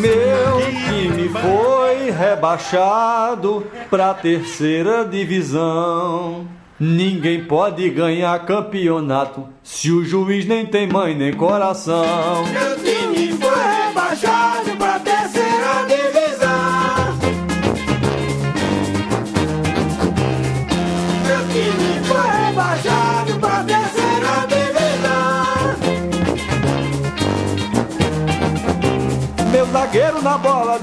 Meu time foi rebaixado pra terceira divisão. Ninguém pode ganhar campeonato se o juiz nem tem mãe nem coração. Zagueiro na bola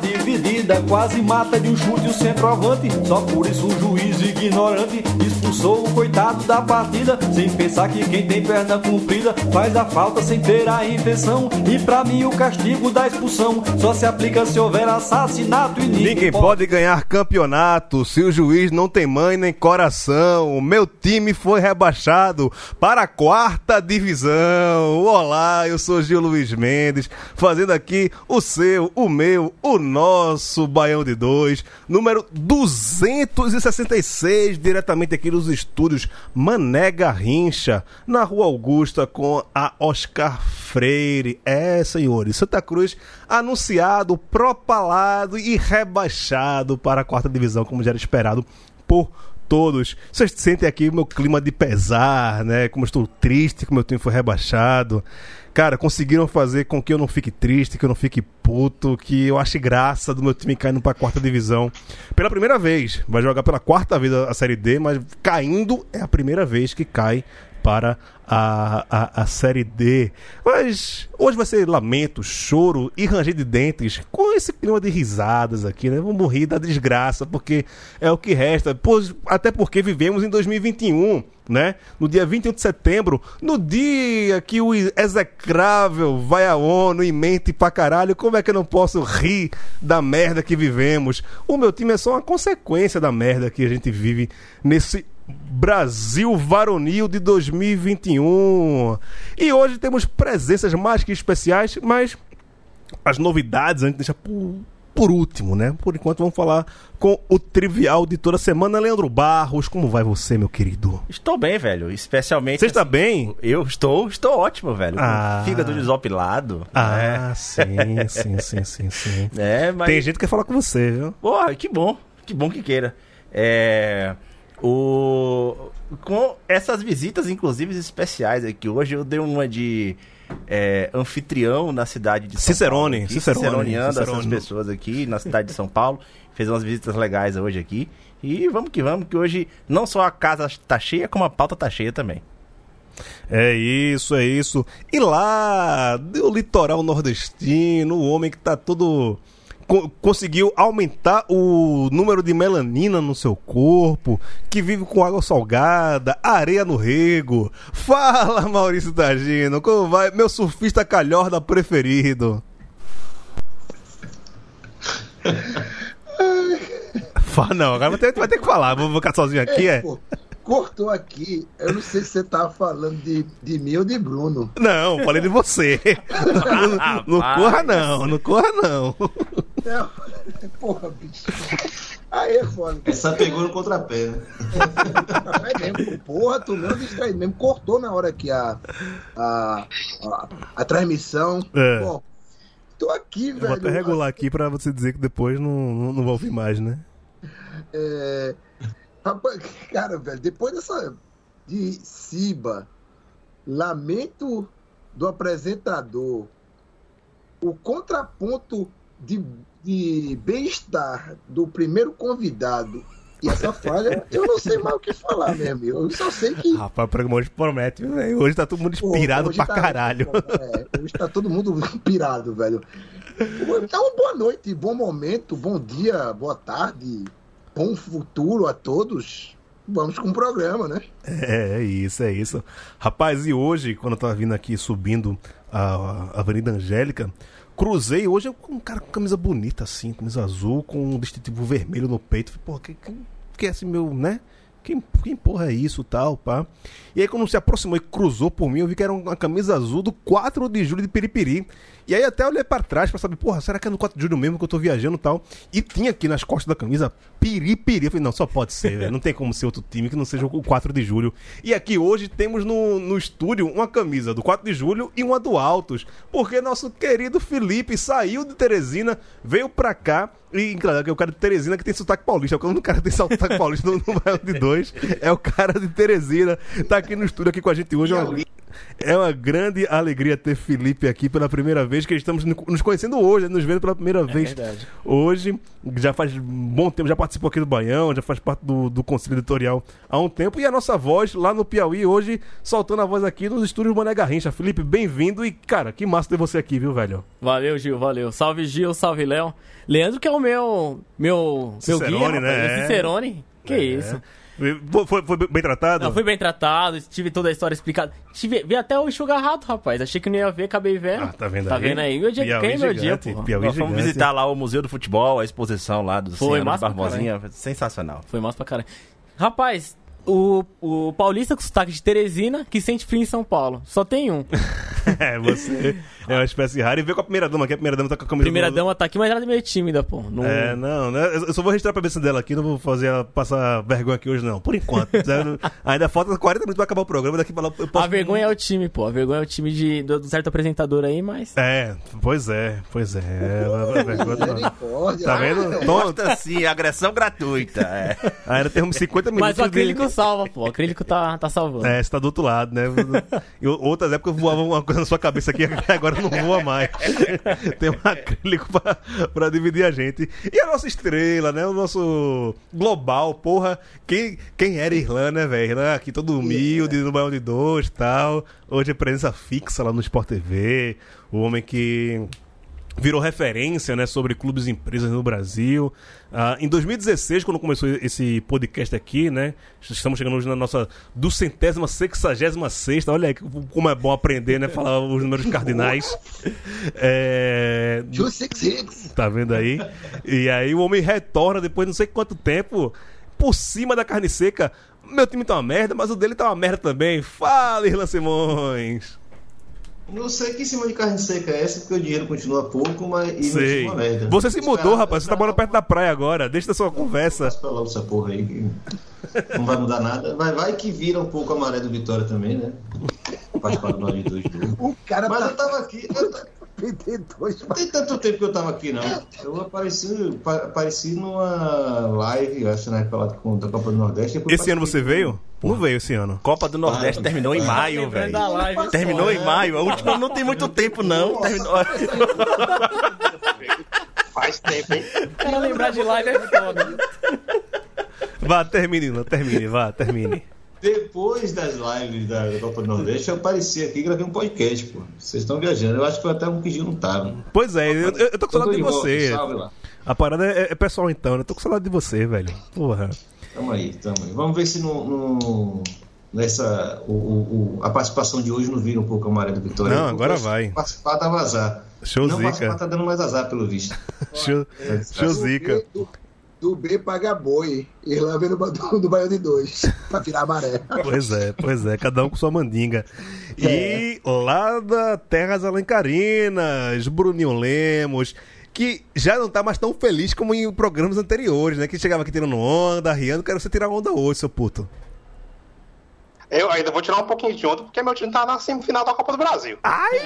quase mata de um chute o centroavante. Só por isso o juiz ignorante expulsou o coitado da partida. Sem pensar que quem tem perna comprida faz a falta sem ter a intenção. E pra mim o castigo da expulsão só se aplica se houver assassinato e ninguém, Ninguém pode ganhar campeonato se o juiz não tem mãe nem coração. O meu time foi rebaixado para a quarta divisão. Olá, eu sou Gil Luiz Mendes, fazendo aqui o seu, o meu, o nosso Baião de Dois, número 266, diretamente aqui nos estúdios Mané Garrincha, na Rua Augusta, com a Oscar Freire. É, senhores, Santa Cruz anunciado, propalado e rebaixado para a quarta divisão, como já era esperado por todos. Vocês sentem aqui o meu clima de pesar, né? Como eu estou triste que o meu time foi rebaixado. Cara, conseguiram fazer com que eu não fique triste, que eu não fique puto, que eu ache graça do meu time caindo para a quarta divisão. Pela primeira vez, vai jogar pela quarta vez a Série D, mas caindo é a primeira vez que cai para a, a, a Série D. Mas hoje vai ser lamento, choro e ranger de dentes com esse clima de risadas aqui, né? Vamos rir da desgraça, porque é o que resta. Pois, até porque vivemos em 2021, né? No dia 21 de setembro, no dia que o execrável vai à ONU e mente pra caralho, como é que eu não posso rir da merda que vivemos? O meu time é só uma consequência da merda que a gente vive nesse Brasil Varonil de 2021. E hoje temos presenças mais que especiais, mas as novidades a gente deixa por, por último, né? Por enquanto vamos falar com o trivial de toda semana, Leandro Barros. Como vai você, meu querido? Estou bem, velho. Especialmente. Você está assim, bem? Eu estou, estou ótimo, velho. Ah. Fígado desopilado. Ah, sim, sim, sim, sim, sim. É, é mas. Tem gente que quer falar com você, viu? Porra, que bom. Que bom que queira. É. O. Com essas visitas, inclusive, especiais aqui. Hoje eu dei uma de. é, anfitrião na cidade de São Cicerone, Paulo. aqui, Cicerone, Ciceroneando Cicerone. essas pessoas aqui na cidade de São Paulo. Fez umas visitas legais hoje aqui. E vamos que vamos, que hoje não só a casa tá cheia, como a pauta tá cheia também. É isso, é isso. E lá, do litoral nordestino, o homem que tá todo. Co- conseguiu aumentar o número de melanina no seu corpo, que vive com água salgada, areia no rego. Fala, Maurício Tagino, como vai? Meu surfista calhorda preferido. Fala, não, agora vai ter, vai ter que falar. Vou ficar sozinho aqui, é? Pô, cortou aqui. Eu não sei se você tava falando de, de mim ou de Bruno. Não, falei de você. não, não corra, não, não corra, não. Não. Porra, bicho. Aí é foda. Essa pegou no contrapé, né? É mesmo, porra, tu mesmo distraído mesmo. Cortou na hora que a, a, a, a transmissão. É. Bom, tô aqui, Vou velho. até regular aqui pra você dizer que depois não, não, não vai ouvir mais, né? É, cara, velho, depois dessa de Siba, lamento do apresentador, o contraponto de, de bem-estar do primeiro convidado e essa falha, eu não sei mais o que falar mesmo. Eu só sei que. Rapaz, o programa hoje promete, velho? Hoje tá todo mundo inspirado pra tá- caralho. É, hoje tá todo mundo pirado, velho. Então, boa noite, bom momento, bom dia, boa tarde, bom futuro a todos. Vamos com o programa, né? É, é isso, é isso. Rapaz, e hoje, quando eu tava vindo aqui subindo a Avenida Angélica. Cruzei hoje um cara com camisa bonita assim, camisa azul, com um distintivo vermelho no peito. Falei, porra, que, que, que é esse meu, né? Quem, quem porra é isso, tal, pá? E aí quando se aproximou e cruzou por mim, eu vi que era uma camisa azul do 4 de julho de Piripiri. E aí até olhei pra trás pra saber, porra, será que é no 4 de julho mesmo que eu tô viajando e tal? E tinha aqui nas costas da camisa Piripiri. Eu falei, não, só pode ser, velho. Não tem como ser outro time que não seja o 4 de julho. E aqui hoje temos no, no estúdio uma camisa do 4 de julho e uma do Altos. Porque nosso querido Felipe saiu de Teresina, veio pra cá. E, claro, que é o cara de Teresina que tem sotaque paulista. É o cara que tem sotaque paulista no, no de dois. É o cara de Teresina. Tá aqui no estúdio aqui com a gente hoje. Uma, é uma grande alegria ter Felipe aqui pela primeira vez, que estamos nos conhecendo hoje, nos vendo pela primeira vez verdade. hoje. Já faz bom tempo, já participou aqui do Baião, já faz parte do, do conselho editorial há um tempo. E a nossa voz lá no Piauí hoje, soltando a voz aqui nos estúdios Mané Garrincha. Felipe, bem-vindo e, cara, que massa ter você aqui, viu, velho? Valeu, Gil, valeu. Salve, Gil, salve, Léo. Leandro, que é o meu. Meu. Cicerone, meu guia, né? É. Cicerone. Que É. isso. Foi, foi- bem tratado? Não, fui bem tratado, tive toda a história explicada. Tive, vi até o enxugar rato, rapaz. Achei que não ia ver, acabei vendo. Ah, tá vendo Tá aí? vendo aí? Meu dia Piauí é meu dia, pô. Piauí Nós fomos gigante. visitar lá o Museu do Futebol, a exposição lá do Foi Senhor massa pra Barbosinha. Sensacional. Foi massa pra caralho. Rapaz, o, o paulista com sotaque de Teresina que sente frio em São Paulo. Só tem um. É, você é uma espécie rara. E veio com a primeira dama aqui. A primeira dama tá com a camisa Primeira do- dama tá aqui, mas ela é meio tímida, pô. Não... É, não, né? Eu só vou registrar a cabeça dela aqui, não vou fazer ela passar vergonha aqui hoje, não. Por enquanto. Ainda falta 40 minutos pra acabar o programa, daqui pra lá eu posso... A vergonha é o time, pô. A vergonha é o time de, do, do certo apresentador aí, mas. É, pois é, pois é. é a vergonha tá- vendo? Tom, Mostra assim, agressão gratuita. É. ainda temos 50 minutos Mas o acrílico salva, pô. O acrílico tá, tá salvando. É, você tá do outro lado, né? Em outras épocas voava uma coisa na sua cabeça aqui, agora não voa mais. Tem um acrílico pra, pra dividir a gente. E a nossa estrela, né? O nosso global, porra. Quem, quem era Irlã, né, velho? Irlã aqui todo humilde, no Baião de Dois e tal. Hoje é presença fixa lá no Sport TV. O homem que virou referência né, sobre clubes e empresas no Brasil. Ah, em 2016, quando começou esse podcast aqui, né? Estamos chegando hoje na nossa duzentésima, sexagésima sexta. Olha aí como é bom aprender, né? Falar os números cardinais. É, 266. Tá vendo aí? E aí o homem retorna depois de não sei quanto tempo, por cima da carne seca. Meu time tá uma merda, mas o dele tá uma merda também. Fala, Irlan Simões. Não sei que cima de carne seca é essa, porque o dinheiro continua pouco, mas e não Sei. uma merda. Você se mudou, Espera- rapaz. Você tá morando perto da praia agora. Deixa da sua conversa. Pra logo essa porra aí, que não vai mudar nada. Vai, vai que vira um pouco a maré do Vitória também, né? Participar do 9 2 do O cara Mas tá eu tava aqui, eu ta- dois não tem tanto tempo que eu tava aqui, não. Eu apareci, pa- apareci numa live, acho, na época da Copa do Nordeste. Esse ano você veio? Não veio esse ano. Copa do Nordeste Ah, terminou em maio, Lembrando velho. Terminou em maio. A última não tem muito tempo, não. Terminou... Faz tempo, hein? Cara, lembrar de live é foda. Vá, termine, Irlan, termine, vá, termine. Depois das lives da Copa do Nordeste, eu apareci aqui e gravei um podcast, pô. Vocês estão viajando. Eu acho que foi até um que tava. Pois é, eu, eu- tô com saudade de você. A parada é, é pessoal então, né? Eu tô com saudade de você, velho. Porra. Tamo aí, tamo aí. Vamos ver se no, no- nessa, o, o- a participação de hoje não vira um pouco a maré do Vitória. Não, agora vai. Participar dava azar. Show não zica. tá dando mais azar, pelo visto. Show, show zica. Do, do B paga boi. Irlanda vem do, do, Baião de dois. Pra virar maré. Pois é, pois é, cada um com sua mandinga. E lá da Terras Alencarinas, Bruninho Lemos, que já não tá mais tão feliz como em programas anteriores, né? Que chegava aqui tirando onda, riando, quero você tirar onda hoje, seu puto. Eu ainda vou tirar um pouquinho de onda, porque meu time tá na semifinal da Copa do Brasil. Ai!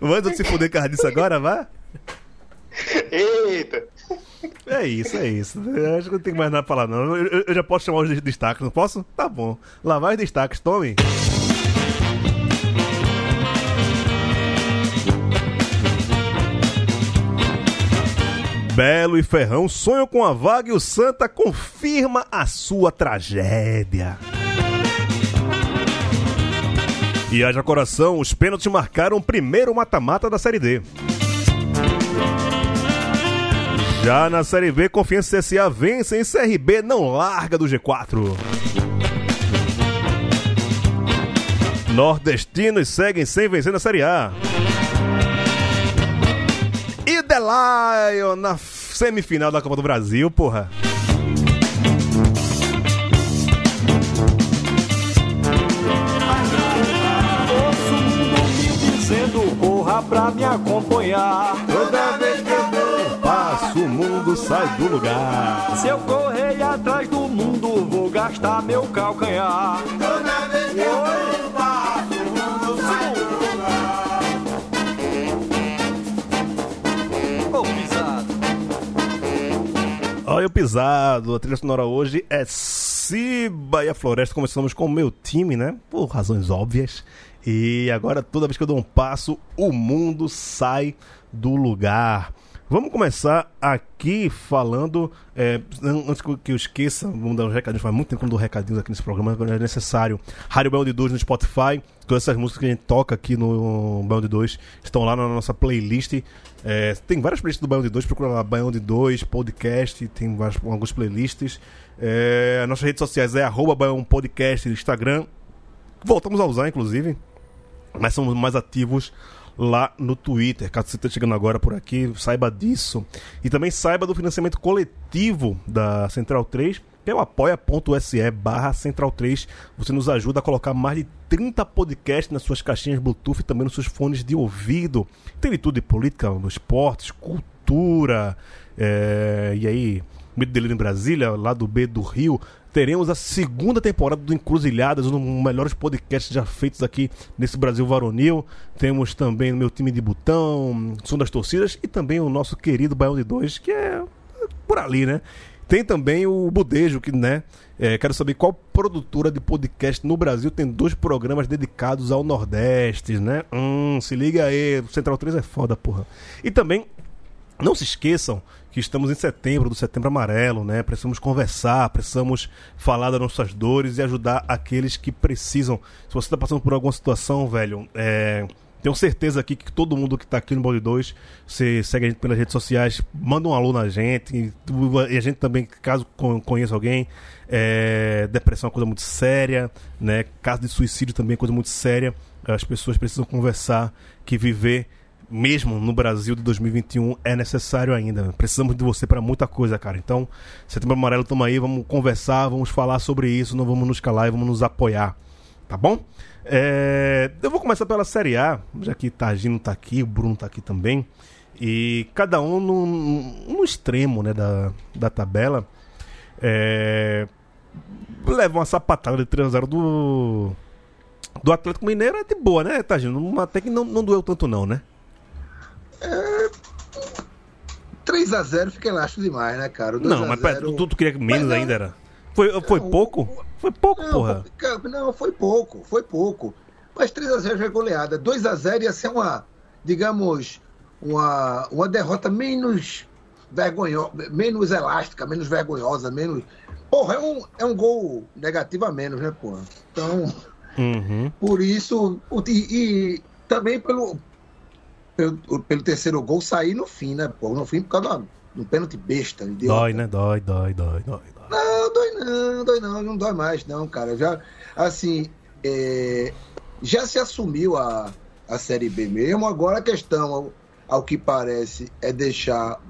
Manda se fuder com disso agora, vá? Eita! É isso, é isso. Eu acho que não tem mais nada pra falar, não. Eu, eu- já posso chamar os destaques, não posso? Tá bom. Lá vai os destaques, tome. Belo e Ferrão sonham com a vaga e o Santa confirma a sua tragédia. E haja coração, os pênaltis marcaram o primeiro mata-mata da Série D. Já na Série B, Confiança e CSA vence e CRB não larga do G4. Nordestinos seguem sem vencer na Série A. E The Lion na semifinal da Copa do Brasil, porra. Dizendo, corra pra me acompanhar. Toda sai do lugar. Se eu correr atrás do mundo, vou gastar meu calcanhar. Toda vez que eu dou um passo, o mundo sai do lugar. Ô, pisado. Olha o pisado. A trilha sonora hoje é Ciba e a Floresta. Começamos com o meu time, né? Por razões óbvias. E agora, toda vez que eu dou um passo, o mundo sai do lugar. Vamos começar aqui falando. é, an- antes que eu esqueça, vamos dar um recadinho. Faz muito tempo que eu dou recadinhos aqui nesse programa, mas é necessário. Rádio Bel de 2 no Spotify. Todas essas músicas que a gente toca aqui no Bel de 2 estão lá na nossa playlist. É, tem várias playlists do Baião de 2, procura lá Baião de 2, podcast, tem vários, alguns playlists. É, as nossas redes sociais é arroba Podcast no Instagram. Voltamos a usar, inclusive. Mas somos mais ativos lá no Twitter. Caso você esteja chegando agora por aqui, saiba disso. E também saiba do financiamento coletivo da Central 3, que é o apoia.se barra Central 3. Você nos ajuda a colocar mais de 30 podcasts nas suas caixinhas Bluetooth e também nos seus fones de ouvido. Tem de tudo de política, esportes, cultura. é, E aí, Mito Delírio em Brasília, lá do B do Rio, teremos a segunda temporada do Encruzilhadas, um dos melhores podcasts já feitos aqui nesse Brasil varonil. Temos também o meu time de botão, Som das Torcidas e também o nosso querido Baião de Dois, que é por ali, né? Tem também o Budejo, que, né? é, quero saber qual produtora de podcast no Brasil tem dois programas dedicados ao Nordeste, né? Hum, se liga aí, Central 3 é foda, porra. E também não se esqueçam que estamos em setembro, do Setembro Amarelo, né? Precisamos conversar, precisamos falar das nossas dores e ajudar aqueles que precisam. Se você está passando por alguma situação, velho, é, tenho certeza aqui que todo mundo que está aqui no Balde 2, você segue a gente pelas redes sociais, manda um alô na gente, e, a gente também, caso con- conheça alguém, é, depressão é uma coisa muito séria, né? Caso de suicídio também é coisa muito séria. As pessoas precisam conversar, que viver mesmo no Brasil de 2021 é necessário ainda. Precisamos de você para muita coisa, cara. Então, Setembro Amarelo, tamo aí, vamos conversar, vamos falar sobre isso, não vamos nos calar e vamos nos apoiar. Tá bom? É, eu vou começar pela Série A, já que Tagino tá aqui, o Bruno tá aqui também. E cada um no, no extremo né, da, da tabela. É, leva uma sapatada de 3x0 do, do Atlético Mineiro é de boa, né, Tagino? Até que não, não doeu tanto, não, né? 3x0 fica elástico demais, né, cara? Não, 2 a mas pera, 0 tu, tu queria menos Mas não. ainda era? Foi, foi pouco? Foi pouco, Não, porra. não, foi pouco, foi pouco. Mas 3x0 já é goleada. 2x0 ia ser uma, digamos, uma, uma derrota menos vergonhosa, menos elástica, menos vergonhosa, menos. Porra, é um, é um gol negativo a menos, né, porra? Então, Uhum. por isso. E, e também pelo, pelo, pelo terceiro gol sair no fim, né, pô? No fim, por causa do, do pênalti besta. idiota. Dói, né? Dói, dói, dói, dói. dói. Não, dói não, dói não, não dói mais, não, cara. Já, assim, é, já se assumiu a, a Série B mesmo. Agora a questão, ao, ao que parece, é deixar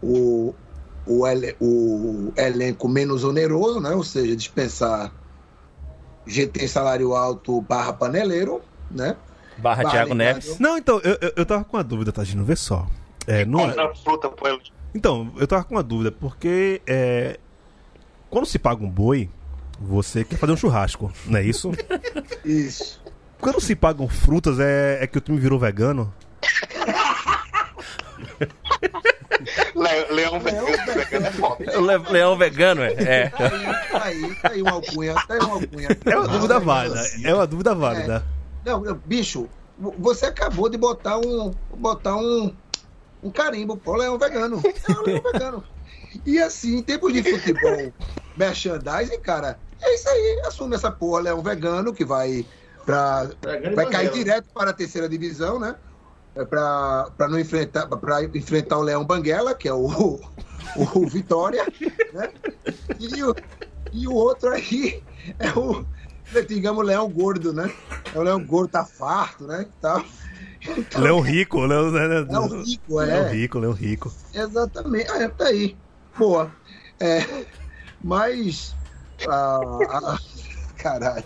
o, o, ele- o elenco menos oneroso, né? Ou seja, dispensar GT salário alto barra paneleiro, né? Barra Thiago Neves. Não, então, eu, eu, eu tava com uma dúvida, Tagino, vê só. É, não é- fruta. Então, eu tava com uma dúvida, porque é, quando se paga um boi, você quer fazer um churrasco, não é isso? Isso. Quando se pagam frutas, é, é que o time virou vegano? Le- Leão vegano é foda. Le- Leão vegano, é? É. Tá aí, tá aí uma alcunha, tá aí uma alcunha. É uma dúvida válida, é uma dúvida válida. Não, não, bicho, vo- você acabou de botar um. botar um. um carimbo, pô, leão vegano. É um leão vegano. E assim, em tempos de futebol, merchandising, cara, é isso aí. Assume essa porra, leão vegano, que vai pra. Vai cair direto para a terceira divisão, né? É pra, pra não enfrentar. para enfrentar o Leão Banguela, que é o. o Vitória, né? E o, e o outro aí é o. digamos, o leão gordo, né? É o leão gordo, tá farto, né? Tá... Então, leão rico, leão, né? Leão rico, é. Leão rico, leão rico. Exatamente. Ah, tá aí. Boa. É, mas. Ah, ah, caralho.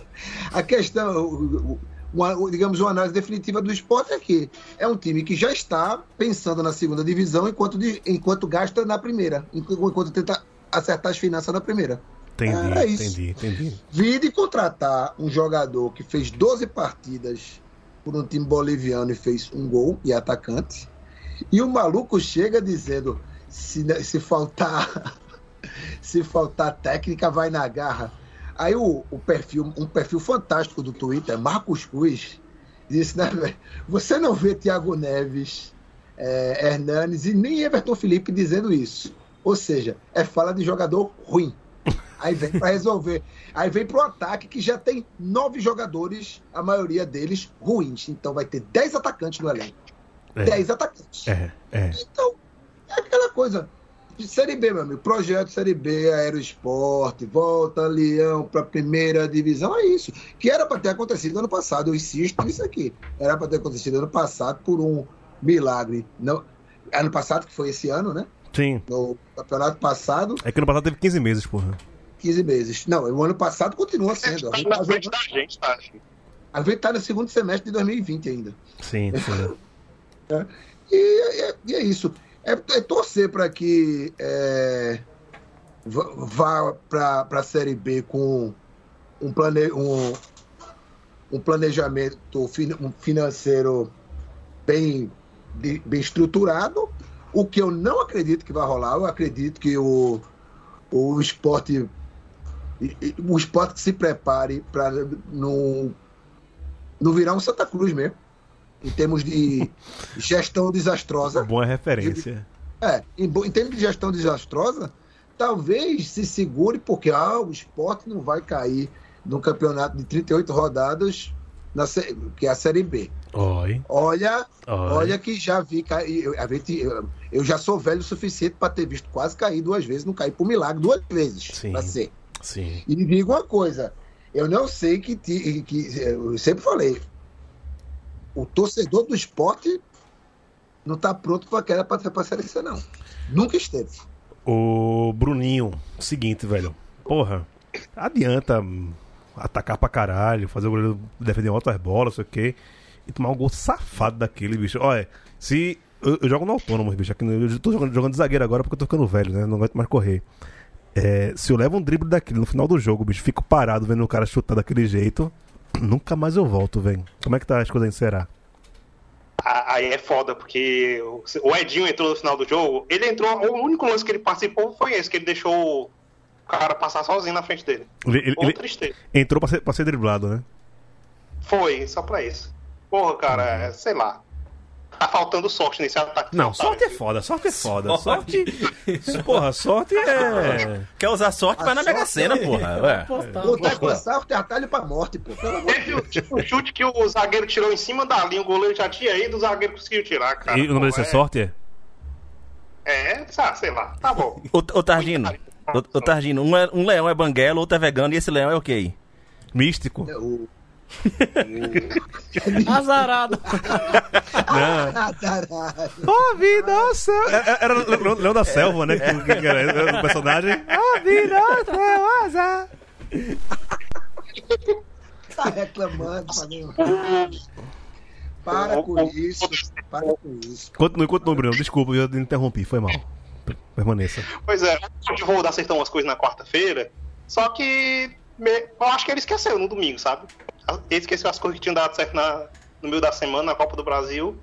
A questão. Uma, digamos, uma análise definitiva do esporte é que é um time que já está pensando na segunda divisão enquanto, enquanto gasta na primeira, enquanto tenta acertar as finanças na primeira. Entendi, é isso. entendi, entendi. Vide contratar um jogador que fez 12 partidas por um time boliviano e fez um gol e atacante. E o maluco chega dizendo: se, se faltar se faltar técnica, vai na garra. Aí o, o perfil, um perfil fantástico do Twitter, Marcos Cruz, disse, né, velho? Você não vê Thiago Neves, é, Hernanes e nem Everton Felipe dizendo isso. Ou seja, é fala de jogador ruim. Aí vem para resolver. Aí vem pro ataque que já tem nove jogadores, a maioria deles ruins. Então vai ter dez atacantes no elenco. É. Dez atacantes. É, é. Então, é aquela coisa. De Série B, meu amigo. Projeto Série B, Aeroesporte, volta Leão para primeira divisão. É isso. Que era para ter acontecido ano passado. Eu insisto nisso aqui. Era para ter acontecido ano passado por um milagre. Não, ano passado, que foi esse ano, né? Sim. No campeonato passado. É que ano passado teve 15 meses, porra. 15 meses. Não, o ano passado continua sendo. A gente tá na frente da gente, tá? A gente tá no segundo semestre de 2020 ainda. Sim, sim. é, e, é, e, é isso. É, é torcer para que é, vá para a Série B com um, plane, um, um planejamento financeiro bem, bem estruturado. O que eu não acredito que vai rolar, eu acredito que o, o esporte o esporte que se prepare para não, não virar um Santa Cruz mesmo. Em termos de gestão desastrosa. Boa referência. É, em, em termos de gestão desastrosa, talvez se segure, porque ah, o esporte não vai cair no campeonato de 38 rodadas, na, que é a Série B. Oi. Olha, Oi. olha que já vi gente, eu já sou velho o suficiente para ter visto quase cair duas vezes, não cair por milagre duas vezes. Para ser. Sim. E digo uma coisa, eu não sei que, que eu sempre falei, o torcedor do esporte não está pronto para aquela para a Série C, não. Nunca esteve. O Bruninho, seguinte, velho. Porra, adianta atacar pra caralho, fazer o goleiro defender outras bolas, sei o quê, e tomar um gol safado daquele, bicho. Olha, se. Eu, eu jogo no autônomo, bicho. Aqui, eu tô jogando, jogando de zagueiro agora porque eu tô ficando velho, né? Não aguento mais correr. É, se eu levo um drible daquele no final do jogo, bicho, fico parado vendo o cara chutar daquele jeito, nunca mais eu volto, velho. Como é que tá as coisas em Será? Aí é foda, porque o Edinho entrou no final do jogo, ele entrou, o único lance que ele participou foi esse, que ele deixou o cara passar sozinho na frente dele. Ele, ele tristeza. entrou pra ser, pra ser driblado, né? Foi, só pra isso. Porra, cara, uhum. sei lá. Tá faltando sorte nesse ataque. Não, sorte é foda, sorte é foda. Sorte. porra, sorte é. Quer usar sorte vai na Mega Sena, porra. Ué. Botar com sorte é atalho pra morte, pô. Teve tipo, o chute que o zagueiro tirou em cima da linha, o goleiro já tinha ido, o zagueiro conseguiu tirar, cara. E o nome desse é sorte é? É, sei lá, tá bom. Ô, ô Targino, ô, ô Targino, um, é, um leão é banguela, outro é vegano e esse leão é o quê? Místico. É o Azarado. Azarado. Oh, vida ao céu. Era o Leão da Selva, né? Que, que era o personagem. Oh, vida ao céu, azar. Tá reclamando, Para com isso. Para com isso. Continue, continue, Bruno. Desculpa, eu interrompi. Foi mal. Permaneça. Pois é, o voo acertou umas coisas na quarta-feira. Só que eu acho que ele esqueceu no domingo, sabe? Ele esqueceu as coisas que tinham dado certo na, no meio da semana na Copa do Brasil.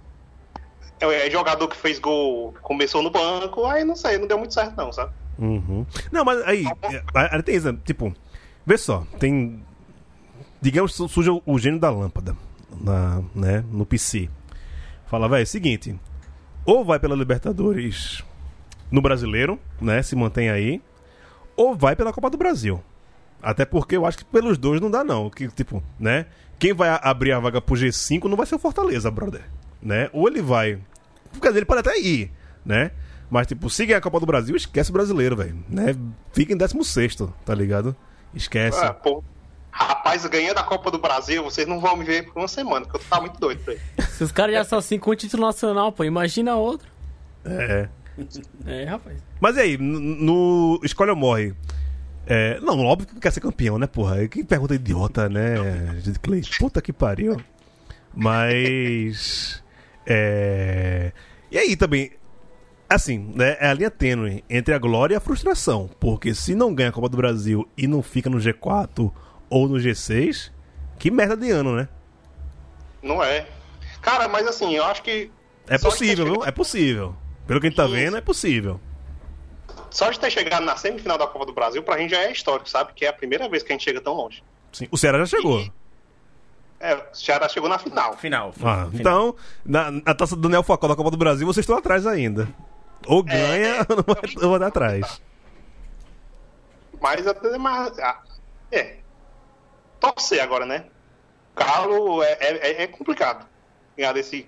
É, é, jogador que fez gol, começou no banco, aí não sei, não deu muito certo não, sabe? Uhum. Não, mas aí, aí tem isso, tipo, vê só, tem. Digamos que surge o gênio da lâmpada na, né, no PC. Fala, velho, seguinte, ou vai pela Libertadores no brasileiro, né? Se mantém aí, ou vai pela Copa do Brasil. Até porque eu acho que pelos dois não dá, não. Que, tipo, né? Quem vai abrir a vaga pro G5 não vai ser o Fortaleza, brother. Né? Ou ele vai. Quer dizer, ele pode até ir, né? Mas, tipo, se ganhar a Copa do Brasil, esquece o brasileiro, velho. Né? Fica em 16, tá ligado? Esquece. Ah, pô. Rapaz, ganhando a Copa do Brasil, vocês não vão me ver por uma semana, porque eu tô muito doido pra ele. Se os caras já são assim com o título nacional, pô, imagina outro. É. É, rapaz. Mas e aí, no, Escolhe ou Morre? É, não, óbvio que quer ser campeão, né, porra? Que pergunta idiota, né, Clay? Puta que pariu. Mas. É. E aí também. Assim, né? É a linha tênue entre a glória e a frustração. Porque se não ganha a Copa do Brasil e não fica no G4 ou no G6, que merda de ano, né? Não é. Cara, mas assim, eu acho que. É de possível, viu? É possível. Pelo que a gente tá vendo, é possível. Só de ter chegado na semifinal da Copa do Brasil, pra gente já é histórico, sabe? Que é a primeira vez que a gente chega tão longe. Sim. O Ceará já chegou. É, o Ceará chegou na final. Final. Ah, então, na, na taça do Daniel Facol da Copa do Brasil, vocês estão atrás ainda. Ou ganha ou não vai, ou vai dar atrás. Mas até mais. ah, É. Torcer agora, né? Galo é, é, é complicado. Ganhar desse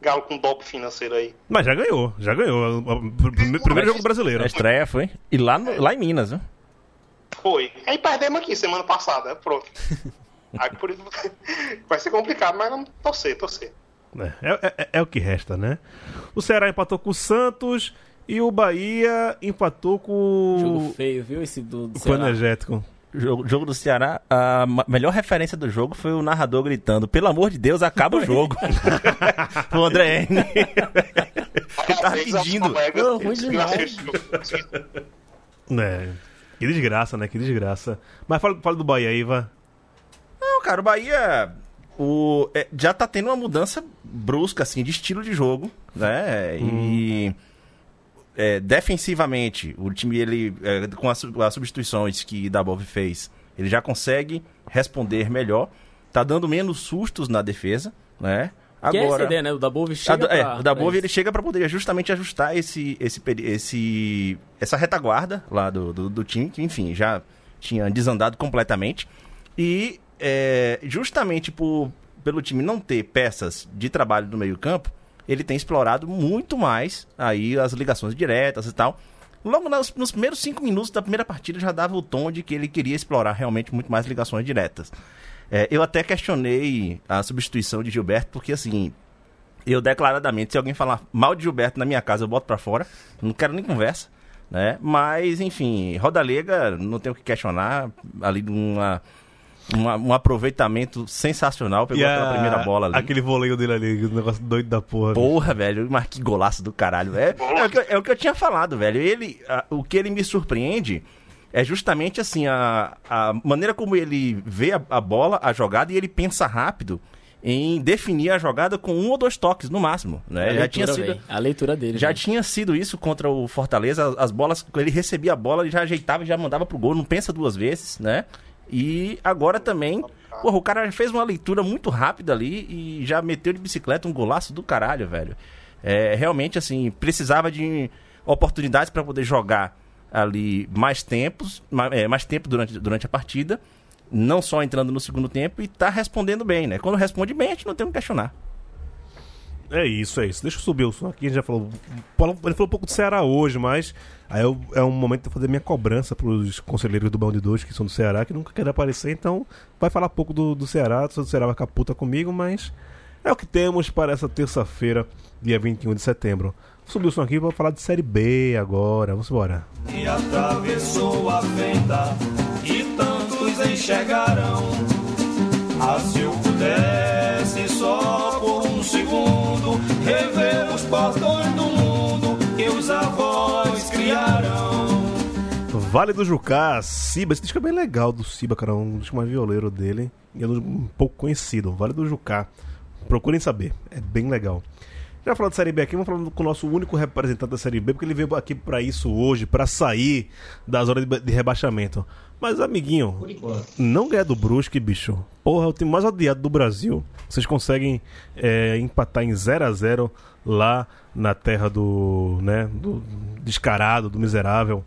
Galo com dop financeiro aí. Mas já ganhou, já ganhou. O Primeiro, primeiro jogo brasileiro. A estreia foi. E lá, no- lá em Minas, viu? Foi. Aí perdemos aqui semana passada, pronto. Aí por isso vai ser complicado, mas vamos torcer, torcer. É, é- é- é o que resta, né? O Ceará empatou com o Santos e o Bahia empatou com Jogo o feio, viu? Esse do, do com o Ceará. Energético. Jogo, jogo do Ceará, a melhor referência do jogo foi o narrador gritando: pelo amor de Deus, acaba o jogo. o André N. Ele tava vezes, pedindo. os colegas, Pô, ruim eles ficam demais. assistindo. É. Que desgraça, né? Que desgraça. Mas fala, fala do Bahia aí, Ivan. Não, cara, o Bahia o, é, já tá tendo uma mudança brusca, assim, de estilo de jogo, né? E é, defensivamente, o time, ele, é, com as, as substituições que Dabov fez, ele já consegue responder melhor, tá dando menos sustos na defesa, né? Que é essa ideia, né? O Dabov chega a, é, pra- o Dabov ele chega para poder justamente ajustar esse, esse, esse, essa retaguarda lá do, do, do time, que enfim, já tinha desandado completamente. E é, justamente por, pelo time não ter peças de trabalho no meio campo, ele tem explorado muito mais aí as ligações diretas e tal. Logo nos, nos primeiros cinco minutos da primeira partida já dava o tom de que ele queria explorar realmente muito mais ligações diretas. É, eu até questionei a substituição de Gilberto, porque assim, eu declaradamente, se alguém falar mal de Gilberto na minha casa, eu boto pra fora. Não quero nem conversa, né? Mas, enfim, Rodalega, não tenho o que questionar. Ali, uma, uma- um aproveitamento sensacional. Pegou E aquela a- primeira bola ali. Aquele voleio dele ali, o negócio doido da porra. Porra, velho, mas que golaço do caralho. É, é, o, que, eu- é o que eu tinha falado, velho. Ele, a- o que ele me surpreende é justamente assim, a, a maneira como ele vê a, a bola, a jogada, e ele pensa rápido em definir a jogada com um ou dois toques no máximo. A Né? leitura, Já tinha sido. A leitura dele. Já véi. tinha sido isso contra o Fortaleza. As, as bolas, ele recebia a bola, ele já ajeitava e já mandava pro gol, não pensa duas vezes, né? E agora também, porra, o cara fez uma leitura muito rápida ali e já meteu de bicicleta um golaço do caralho, velho. É, realmente, assim, precisava de oportunidades para poder jogar ali mais tempos, mais, é, mais tempo durante, durante a partida, não só entrando no segundo tempo e tá respondendo bem, né? Quando responde bem, a gente não tem o que questionar. É isso, é isso. Deixa eu subir o som aqui. A gente já falou. Ele falou um pouco do Ceará hoje, mas. Aí eu- é um momento de fazer minha cobrança pros conselheiros do Bão de Dois, que são do Ceará, que nunca querem aparecer, então vai falar pouco do, do Ceará. O Ceará vai ficar puta comigo, mas é o que temos para essa terça-feira, dia 21 de setembro. Subiu o som aqui pra falar de Série B agora. Vamos embora. E atravessou a fenda e tantos enxergarão. Ah, se eu um segundo rever os portões do mundo que os avós criarão. Vale do Jucá, Ciba. Esse disco é bem legal do Ciba, cara. Um disco mais violeiro dele. E é um pouco conhecido. Vale do Jucá. Procurem saber. É bem legal. Já falando de Série B aqui, vamos falando com o nosso único representante da Série B, porque ele veio aqui pra isso hoje, pra sair da zona de, rebaixamento. Mas, amiguinho, não ganhar do Brusque, bicho. Porra, é o time mais odiado do Brasil. Vocês conseguem é, empatar em 0 a 0 lá na terra do, né, do descarado, do miserável.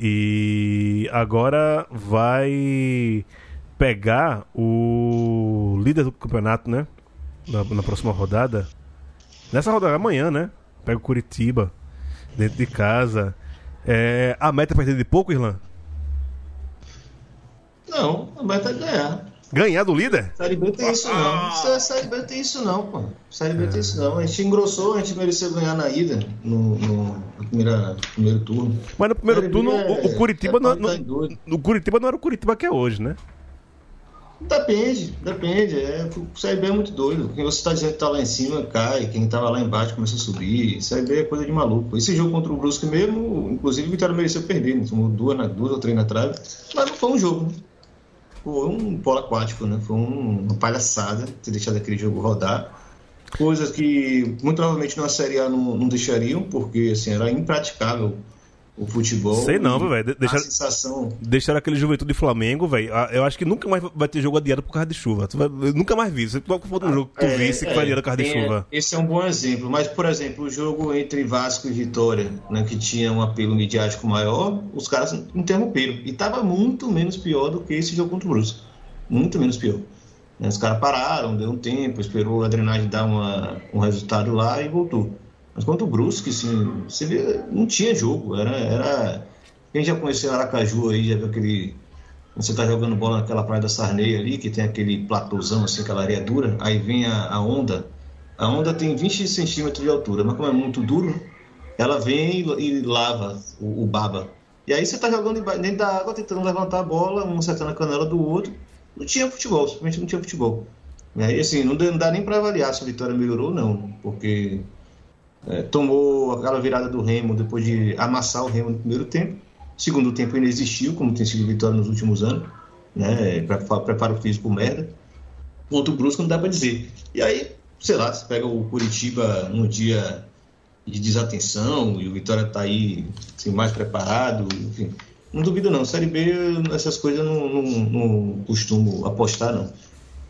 E agora vai pegar o líder do campeonato, né? Na, na próxima rodada. Nessa rodada amanhã, né? Pega o Curitiba dentro de casa. É, a meta é perder de pouco, Irlan? Não, a meta é ganhar. Ganhar do líder? Série B tem isso não. É, série B tem isso não, pô. Série B tem isso não. A gente engrossou, a gente mereceu ganhar na ida, no, no, no primeira, no primeiro turno. Mas no primeiro turno, é- o, Curitiba é não, tá não, doido. o Curitiba não era o Curitiba que é hoje, né? Depende, depende. É, o Série B é muito doido. Quem você está dizendo que tá lá em cima cai, quem tava lá embaixo começa a subir. Série B é coisa de maluco. Esse jogo contra o Brusque mesmo, inclusive o Vitória mereceu perder, né? Tomou duas, duas ou três na trave. Mas não foi um jogo. né? Foi um polo aquático, né? Foi um- uma palhaçada ter deixado aquele jogo rodar. Coisas que muito provavelmente na Série A não, não deixariam, porque assim, era impraticável o futebol. Sei não, velho. Deixar, sensação deixar aquele Juventude e Flamengo, velho. ah, Eu acho que nunca mais vai ter jogo adiado por causa de chuva. Vai- nunca mais vi. Se qual for um jogo que tu É, visse que é, vai adiado por causa de tem- chuva. Esse é um bom exemplo. Mas, por exemplo, o jogo entre Vasco e Vitória, né, que tinha um apelo midiático maior, os caras interromperam. E estava muito menos pior do que esse jogo contra o Brusque. Muito menos pior. Né, Os caras pararam, deu um tempo, esperou a drenagem dar uma, um resultado lá e voltou. Mas contra o Brusque, assim, você vê, não tinha jogo. Era, era... Quem já conheceu Aracaju aí, já viu aquele você tá jogando bola naquela praia da Sarney ali, que tem aquele platôzão, assim, aquela areia dura, aí vem a, a onda. A onda tem 20 centímetros de altura, mas como é muito duro, ela vem e, lava o, o baba. E aí você tá jogando dentro da água, tentando levantar a bola, um acertando a canela do outro. Não tinha futebol, simplesmente não tinha futebol. E aí, assim, não dá nem para avaliar se a vitória melhorou ou não, porque é, tomou aquela virada do Remo depois de amassar o Remo no primeiro tempo. Segundo tempo ainda existiu, como tem sido Vitória nos últimos anos, né? Pre- Preparo físico merda. Contra o Brusco não dá para dizer. E aí, sei lá, você pega o Curitiba num dia de desatenção e o Vitória tá aí assim, mais preparado, enfim. Não duvido não. Série B, essas coisas não, não, não costumo apostar, não.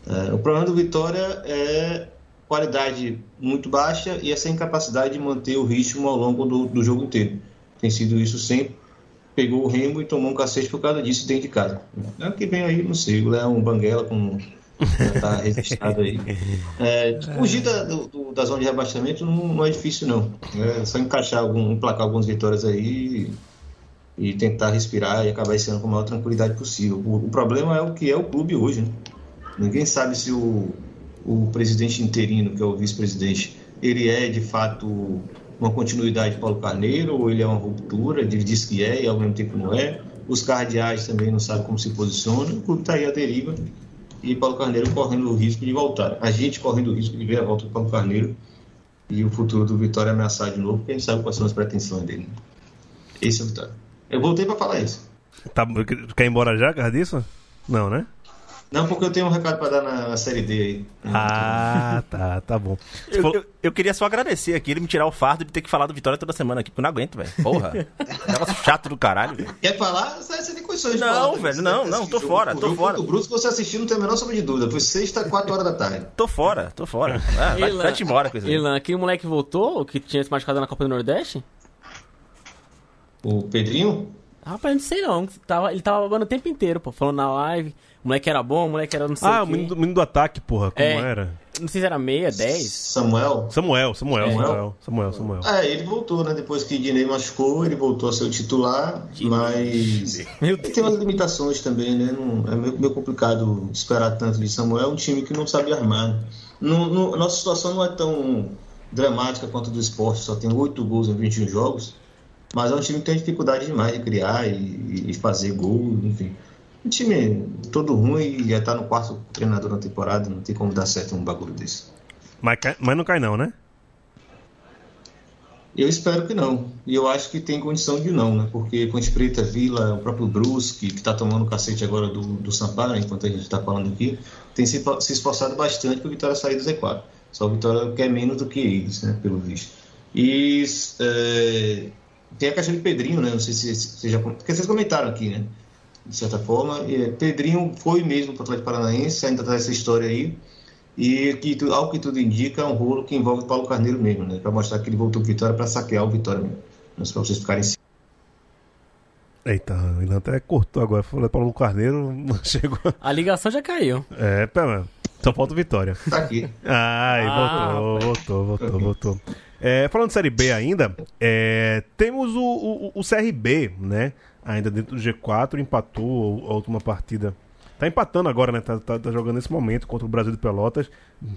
É, o problema do Vitória é qualidade muito baixa e essa incapacidade de manter o ritmo ao longo do, do jogo inteiro. Tem sido isso sempre. Pegou o Remo e tomou um cacete por causa disso dentro de casa. É o que vem aí, não sei. O Leão Banguela com tá registrado aí. É, fugir da, do- da zona de rebaixamento não, não é difícil, não. É só encaixar, algum, emplacar algumas vitórias aí e, e tentar respirar e acabar esse ano com a maior tranquilidade possível. O, o problema é o que é o clube hoje, né? Ninguém sabe se o, o presidente interino, que é o vice-presidente, ele é de fato uma continuidade de Paulo Carneiro ou ele é uma ruptura, ele diz que é e ao mesmo tempo não é. Os cardeais também não sabem como se posiciona, o clube está aí à deriva e Paulo Carneiro correndo o risco de voltar. A gente correndo o risco de ver a volta do Paulo Carneiro e o futuro do Vitória ameaçado de novo, porque a gente sabe quais são as pretensões dele. Esse é o Vitória. Eu voltei para falar isso. Tá, quer ir embora já, disso? Não, né? Não, porque eu tenho um recado para dar na, na Série D aí. Ah, tá, tá bom. Eu, falou- eu- eu queria só agradecer aqui ele me tirar o fardo de ter que falar do Vitória toda semana aqui, porque eu não aguento, velho. Porra. Negócio chato do caralho, velho. Quer falar? Você tem condições de Não, falar. também. velho, Você não, não, tô jogo- fora, o tô jogo fora. O Brusco você assistiu, não tem a menor sombra de dúvida. Foi sexta, quatro horas da tarde. Tô fora, tô fora. Ah, vai, vai te embora com isso aí. Ilan, aquele moleque voltou, que tinha se machucado na Copa do Nordeste? O Pedrinho? Rapaz, não sei não. Tava, ele tava babando o tempo inteiro, pô, falando na live. O moleque era bom, o moleque era não sei Ah, o o quê. menino do, menino do ataque, porra. Como É. era? Não sei se era meia, dez. Samuel? Samuel, Samuel, É. Samuel, Samuel, Samuel. É, ele voltou, né? Depois que Dinei machucou, ele voltou a ser o titular, mas Meu ele tem umas limitações também, né? Não, é meio, meio complicado esperar tanto de Samuel, é um time que não sabe armar. não- a nossa situação não é tão dramática quanto a do esporte, só tem oito gols em 21 jogos, mas é um time que tem dificuldade demais de criar e, e fazer gol, enfim. Um time todo ruim e já tá no quarto treinador na temporada, não tem como dar certo um bagulho desse. Mas, mas não cai não, né? Eu espero que não. E eu acho que tem condição de não, né? Porque Ponte Preta, Vila, o próprio Brusque, que está tomando o cacete agora do, do Sampaio, enquanto a gente está falando aqui, tem se, se esforçado bastante para o Vitória sair do Z4. Só o Vitória quer menos do que eles, né? Pelo visto. E é, tem a questão de Pedrinho, né? Não sei se vocês já porque vocês comentaram aqui, né? De certa forma. E, Pedrinho foi mesmo para o Atlético Paranaense, ainda está essa história aí. E que, ao que tudo indica, é um rolo que envolve Paulo Carneiro mesmo, né? Para mostrar que ele voltou pro Vitória para saquear o Vitória mesmo. Mas para vocês ficarem Eita, o Ilan até cortou agora. Falou para o Carneiro, chegou. A ligação já caiu. É, pera, só falta o Vitória. Tá aqui. Ai, Ah, voltou, voltou, voltou, voltou. É, falando de Série B ainda, é, temos o, o, o CRB, né? Ainda dentro do G4, empatou a última partida Tá empatando agora, né? Tá, tá, tá jogando nesse momento contra o Brasil de Pelotas.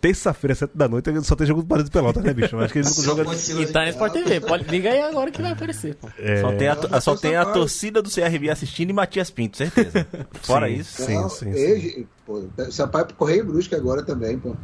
Terça-feira, sete da noite, só tem jogo do Brasil de Pelotas, né, bicho? Acho que eles não jogam. E tá na Sport TV. Pode, liga aí agora que vai aparecer, pô. É, Só tem, a, só tem a torcida do CRB assistindo e Matias Pinto, certeza. Fora Sim, isso. Sim, sim, sim. ele- pô, Sampaio pro Correio Brusque agora também, pô.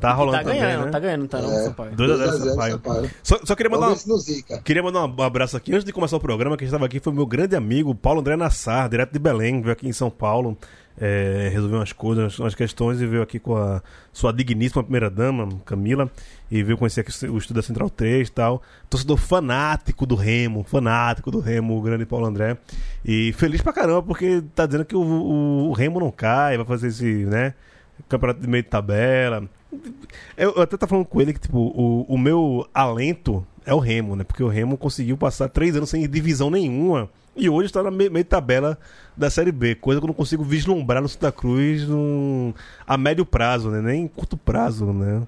Tá rolando Tá também, ganhando, né? tá ganhando, tá não, É. Sampaio. 2 a 0 2 a 0 Sampaio. Sampaio. Só, só queria mandar uma. Queria mandar um abraço aqui antes de começar o programa, que estava aqui foi o meu grande amigo Paulo André Nassar, direto de Belém, veio aqui em São Paulo, é, resolveu umas coisas, umas questões e veio aqui com a sua digníssima primeira dama, Camila, e veio conhecer aqui o estúdio da Central 3 e tal. Torcedor fanático do Remo, fanático do Remo, o grande Paulo André. E feliz pra caramba, porque tá dizendo que o, o- o Remo não cai, vai fazer esse, né? Campeonato de meio de tabela. Eu, eu até tava falando com ele que, tipo, o, o meu alento é o Remo, né? Porque o Remo conseguiu passar três anos sem divisão nenhuma. E hoje está na me- meio de tabela da Série B. Coisa que eu não consigo vislumbrar no Santa Cruz num, a médio prazo, né? Nem curto prazo, né?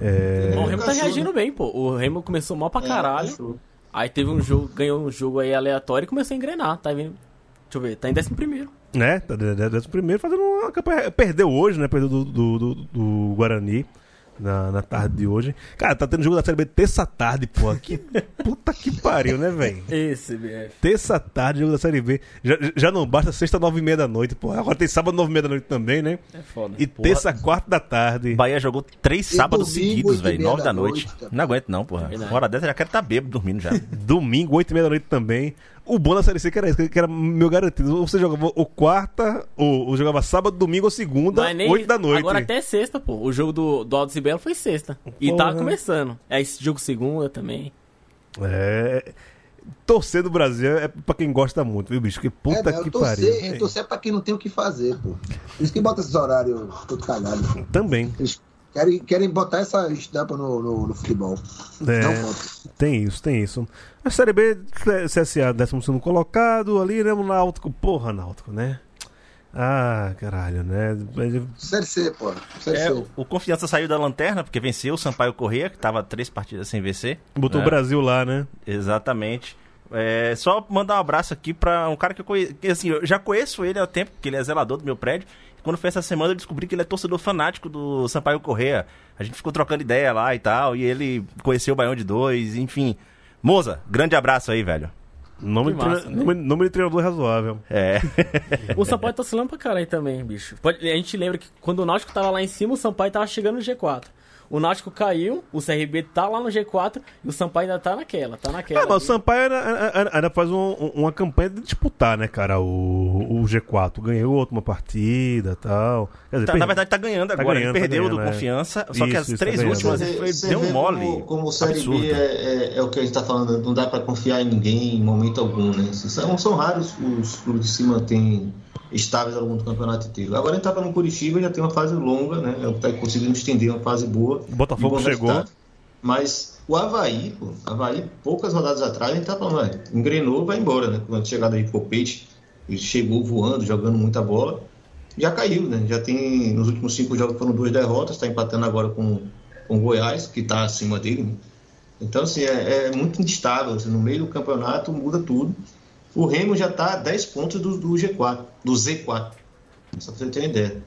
É... Bom, o Remo tá reagindo bem, pô. O Remo começou mal pra caralho. cachorro. Aí teve um jogo, ganhou um jogo aí aleatório e começou a engrenar. Tá vindo. Deixa eu ver, tá em décimo primeiro. Né? Tá décimo primeiro fazendo uma campanha. Perdeu hoje, né? Perdeu do, do, do- do Guarani na, na tarde de hoje. Cara, tá tendo jogo da Série B terça tarde, pô. Que puta que pariu, né, velho? Esse, BF. Terça tarde, jogo da Série B. Já, já não basta sexta, nove e meia da noite, pô. Agora tem sábado, nove e meia da noite também, né? É foda. E terça, quarta da tarde. Bahia jogou três E sábados domingo, seguidos, velho. Nove da da noite. noite. Não aguento, não, porra. Hora dessa, eu já quero estar bêbado dormindo já. Domingo, oito e meia da noite também. O bom da Série C que era isso, que era meu garantido. Ou você jogava o quarta, ou, ou jogava sábado, domingo ou segunda, nem- oito da noite. Agora até sexta, pô. O jogo do, do Aldo Belo foi sexta. E Porra. tá começando. É esse jogo segunda também. É. Torcer do Brasil é pra quem gosta muito, viu, bicho? Que puta é, que torcer, pariu. torcer pra quem não tem o que fazer, pô. Por isso que bota esses horários todo cagado. pô. Também. Eles querem, querem botar essa estampa no, no, no futebol. É, Não tem isso, tem isso. A Série B, CSA, 12 colocado, ali, né? O Náutico, porra, Náutico, né? Ah, caralho, né? Série C, pô. Série É, C. o- Confiança saiu da lanterna porque venceu o Sampaio Corrêa, que tava três partidas sem vencer. Botou né? o Brasil lá, né? Exatamente. É, só mandar um abraço aqui pra um cara que eu conheço. Assim, eu já conheço ele há tempo, porque ele é zelador do meu prédio. Quando foi essa semana, eu descobri que ele é torcedor fanático do Sampaio Correia. A gente ficou trocando ideia lá e tal. E ele conheceu o Baião de Dois, enfim. Moza, grande abraço aí, velho. De, massa, treina- né? nome, nome de treinador razoável. É. O Sampaio tá oscilando pra caralho também, bicho. Pode- a gente lembra que quando o Náutico tava lá em cima, o Sampaio tava chegando no G4. O Náutico caiu, o CRB tá lá no G4 e o Sampaio ainda tá naquela, tá naquela. Ah, mas o. Sampaio ainda, ainda- faz um- uma campanha de disputar, né, cara? O, o G4 ganhou a última partida e tal. Quer dizer, Tá, per- na verdade, tá ganhando Tá agora. ganhando, ele tá perdeu ganhando, do é. Confiança. Só que Isso, as isso, tá três ganhando. últimas ele foi, deu um mole. Como, como o Série absurdo. B é, é, é o que a gente está falando, não dá para confiar em ninguém em momento algum, né? São, são raros os clubes que se mantêm estáveis ao longo do campeonato inteiro. Agora a gente está falando Curitiba, já tem uma fase longa, né? Está conseguindo estender uma fase boa. O Botafogo chegou. resultado. Mas o Havaí, pô, Havaí, poucas rodadas atrás, a gente tá falando, ué, engrenou, vai embora, né? Com a chegada aí Copete, ele chegou voando, jogando muita bola, já caiu, né? Já tem, nos últimos cinco jogos foram duas derrotas, está empatando agora com, com o Goiás, que está acima dele, né? Então, assim, é, é muito instável, assim, no meio do campeonato muda tudo. O Remo já está a 10 pontos do, do G4, do Z4, só para você ter uma ideia.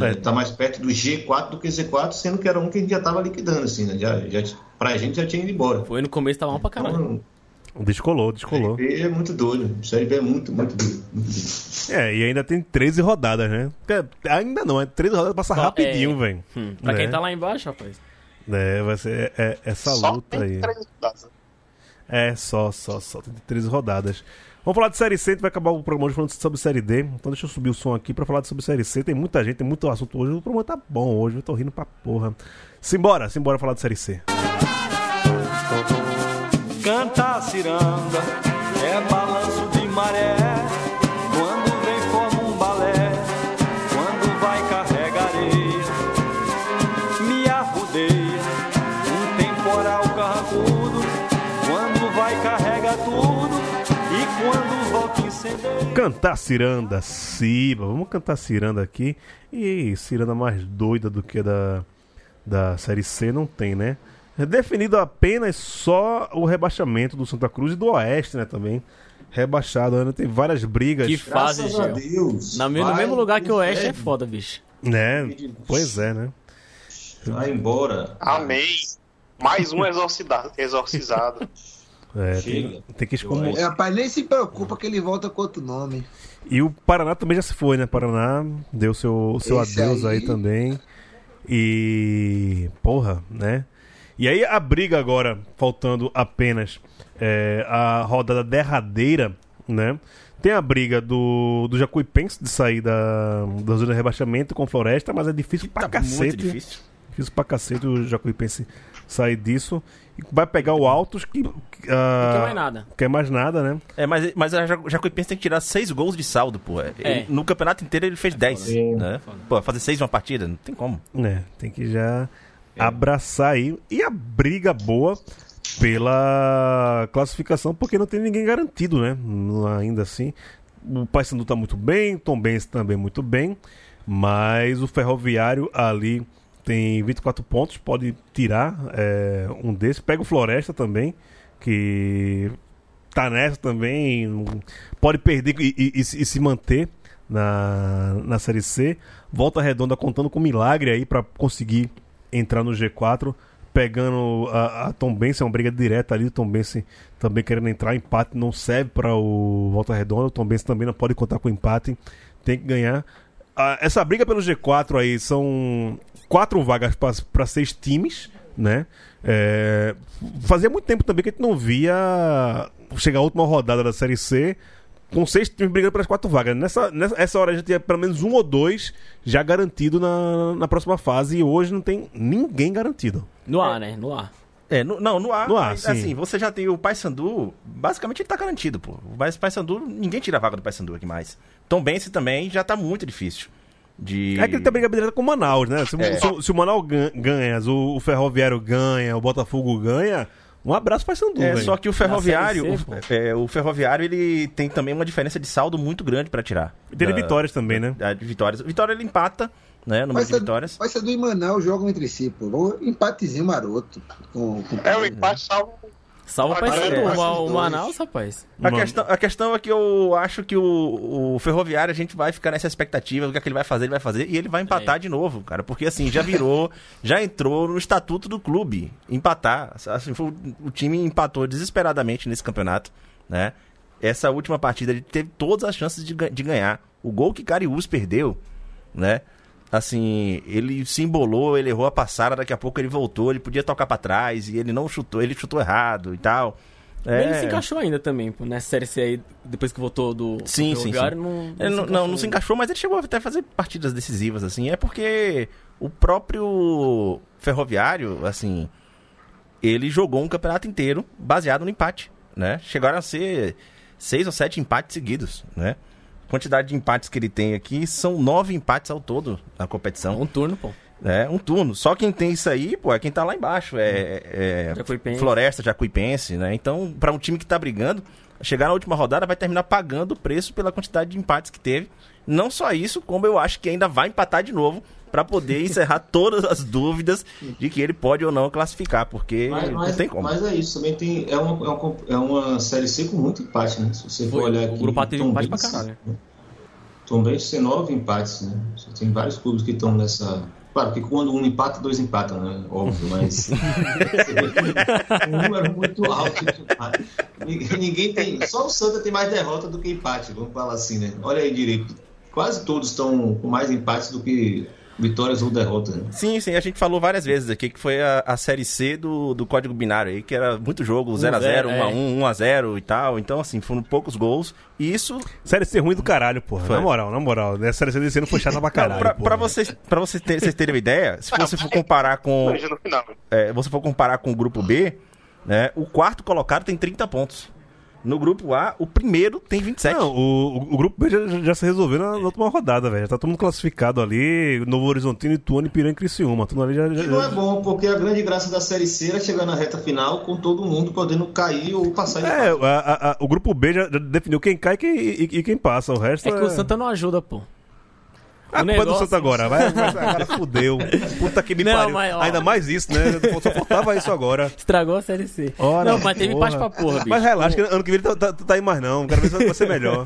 É. Está mais perto do G4 do que Z4, sendo que era um que a gente já estava liquidando, assim, né? Já, já, pra gente já tinha ido embora. Foi no começo, tava mal pra caralho. Então, Descolou, descolou. Série B é muito doido. Série B é muito, muito doido. Muito doido. É, e ainda tem 13 rodadas, né? É, Ainda não, é 13 rodadas passa Só- rapidinho, é. velho. Hum, pra Né? quem tá lá embaixo, rapaz. É, vai ser é- essa Só luta tem aí. três rodadas. É, só, só, só. Tem 13 rodadas. Vamos falar de Série C, vai acabar o programa falando sobre Série D. Então deixa eu subir o som aqui pra falar sobre Série C. Tem muita gente, tem muito assunto hoje. O programa tá bom hoje, eu tô rindo pra porra. Simbora, simbora falar de Série C. Canta a ciranda, é balanço de maré. Cantar ciranda, Siba. Vamos cantar ciranda aqui. E ciranda mais doida do que a da, da Série C não tem, né? É definido apenas só o rebaixamento do Santa Cruz e do Oeste, né, também. rebaixado. Ainda tem várias brigas. Que fase. Deus. Na, no mesmo lugar que o Oeste é foda, bicho. Né? Pois é, né? Vai embora. Amém. Mais um exorcizado. É, tem, tem que escomor... É, rapaz, nem se preocupa que ele volta com outro nome. E o Paraná também já se foi, né? Paraná deu seu, seu Esse adeus aí. aí- também. E. Porra, né? E aí a briga agora, faltando apenas é, a rodada derradeira, né? Tem a briga do, do Jacuipense de sair da, da zona de rebaixamento com Floresta, mas é difícil pra Tá cacete. muito difícil. Difícil pra cacete o Jacuipense sair disso. E vai pegar o Altos que. que, Não quer mais nada. Quer mais nada, né? É, mas, mas a Ja- Jacuipense tem que tirar seis gols de saldo, pô. Ele- É. no campeonato inteiro ele fez 10. Né? Pô, fazer seis uma partida, não tem como. É, tem que já abraçar aí. E a briga boa pela classificação, porque não tem ninguém garantido, né? Ainda assim. O Paysandu tá muito bem, o Tom Benz também muito bem, mas o Ferroviário ali tem 24 pontos, pode tirar é, um desses. Pega o Floresta também, que tá nessa também, pode perder e, e- e se- e se manter na, na Série C. Volta Redonda contando com milagre aí para conseguir entrar no G4, pegando a, a Tom Benson, é uma briga direta ali, o Tom Benson também querendo entrar, empate não serve para o Volta Redonda, o Tom Benson também não pode contar com empate, tem que ganhar. Ah, essa briga pelo G4 aí são quatro vagas para seis times, né? É, fazia muito tempo também que a gente não via chegar a última rodada da Série C com seis times brigando pelas quatro vagas. Nessa, nessa essa hora já tinha pelo menos um ou dois já garantido na, na próxima fase e hoje não tem ninguém garantido. No ar, né? No ar. É, no- não, no ar, No ar, mas, sim. assim, você já tem o Paysandu, basicamente ele tá garantido, pô. Mas o Paysandu, ninguém tira a vaga do Paysandu aqui mais. Tom Bense também já tá muito difícil. De... É que ele tem briga direta com o Manaus, né? Se, o- É. se se o Manaus gan- ganha, o, o Ferroviário ganha, o Botafogo ganha, um abraço para Sandu, É, só que o Ferroviário, Série C, o, é, o Ferroviário, ele tem também uma diferença de saldo muito grande pra tirar. Teve Da- vitórias também, né? da- de vitórias. Vitória ele empata, né, número Vai de ser, vitórias. vai ser do e Manaus jogam entre si, pô. Um empatezinho maroto. Com, com É o empate salvo. Salva pra esse é, o. Manaus, rapaz. A questão, a questão é que eu acho que o, o Ferroviário, a gente vai ficar nessa expectativa do que, é que ele vai fazer, ele vai fazer, e ele vai empatar É. de novo, cara. Porque assim, já virou, já entrou no estatuto do clube. Empatar. Assim, foi, o- time empatou desesperadamente nesse campeonato, né? Essa última partida ele teve todas as chances de, de ganhar. O gol que Cariús perdeu, né? Assim, ele se embolou, ele errou a passada, daqui a pouco ele voltou, ele podia tocar pra trás e ele não chutou, ele chutou errado e tal. Ele É. se encaixou ainda também, nessa série C aí, depois que voltou do Sim, sim, Ferroviário, sim. Não, Ele não, não, não se encaixou, mas ele chegou até a fazer partidas decisivas, assim. É porque o próprio Ferroviário, assim, ele jogou um campeonato inteiro baseado no empate, né? Chegaram a ser seis ou sete empates seguidos, né? Quantidade de empates que ele tem aqui são nove empates ao todo na competição. Um turno, pô. É, um turno. Só quem tem isso aí, pô, é quem tá lá embaixo. É, é Jacuipense. Floresta, Jacuipense, né? Então, pra um time que tá brigando, chegar na última rodada vai terminar pagando o preço pela quantidade de empates que teve. Não só isso, como eu acho que ainda vai empatar de novo pra poder encerrar todas as dúvidas de que ele pode ou não classificar, porque Mas, não mas- tem como. mas é isso, também tem. É uma, é, uma, é uma série C com muito empate, né? Se você for Foi, olhar o aqui. grupo A teve Tom empate pra caralho. né? Tom Benz tem nove empates, né? Você tem vários clubes que estão nessa. Claro que quando um empata, dois empatam, né? Óbvio, mas. um número muito alto de empate. Ninguém tem. Só o Santa tem mais derrota do que empate, vamos falar assim, né? Olha aí direito. Quase todos estão com mais empates do que vitórias ou derrotas, né? Sim, sim, a gente falou várias vezes aqui que foi a, a série C do, do código binário aí, que era muito jogo, 0x0, 1x1, 1x0 e tal. Então, assim, foram poucos gols. E isso Série C ruim do caralho, porra. Foi. Na moral, na moral. Né? Série C desse ano foi chata pra caralho. Não, pra, pra vocês, pra vocês, terem, vocês terem uma ideia, se você for comparar com. É, você for comparar com o grupo B, né? O quarto colocado tem 30 pontos. No grupo A, o primeiro tem 27. Não, o, o- grupo B já, já se resolveu na, na última rodada, velho. Já tá todo mundo classificado ali. Novo Horizontino, Ituano, Ipiranga e Criciúma. Tudo ali já... já, Que não é bom, porque a grande graça da Série C era chegar na reta final com todo mundo podendo cair ou passar de É, a- a- a- o grupo B já, já definiu quem cai e quem, e, e quem passa. O resto É que o Santa não ajuda, pô. A O culpa é do negócio- Santos agora. Vai, vai, agora fudeu. Puta que me Não, pariu. mas, ó. Ainda mais isso, né? Só faltava isso agora. Estragou a Série C. Ora, não, mas teve porra. empate pra porra, bicho. Mas relaxa, que ano que vem tá, tá, tá aí mais não. Quero ver se vai ser melhor.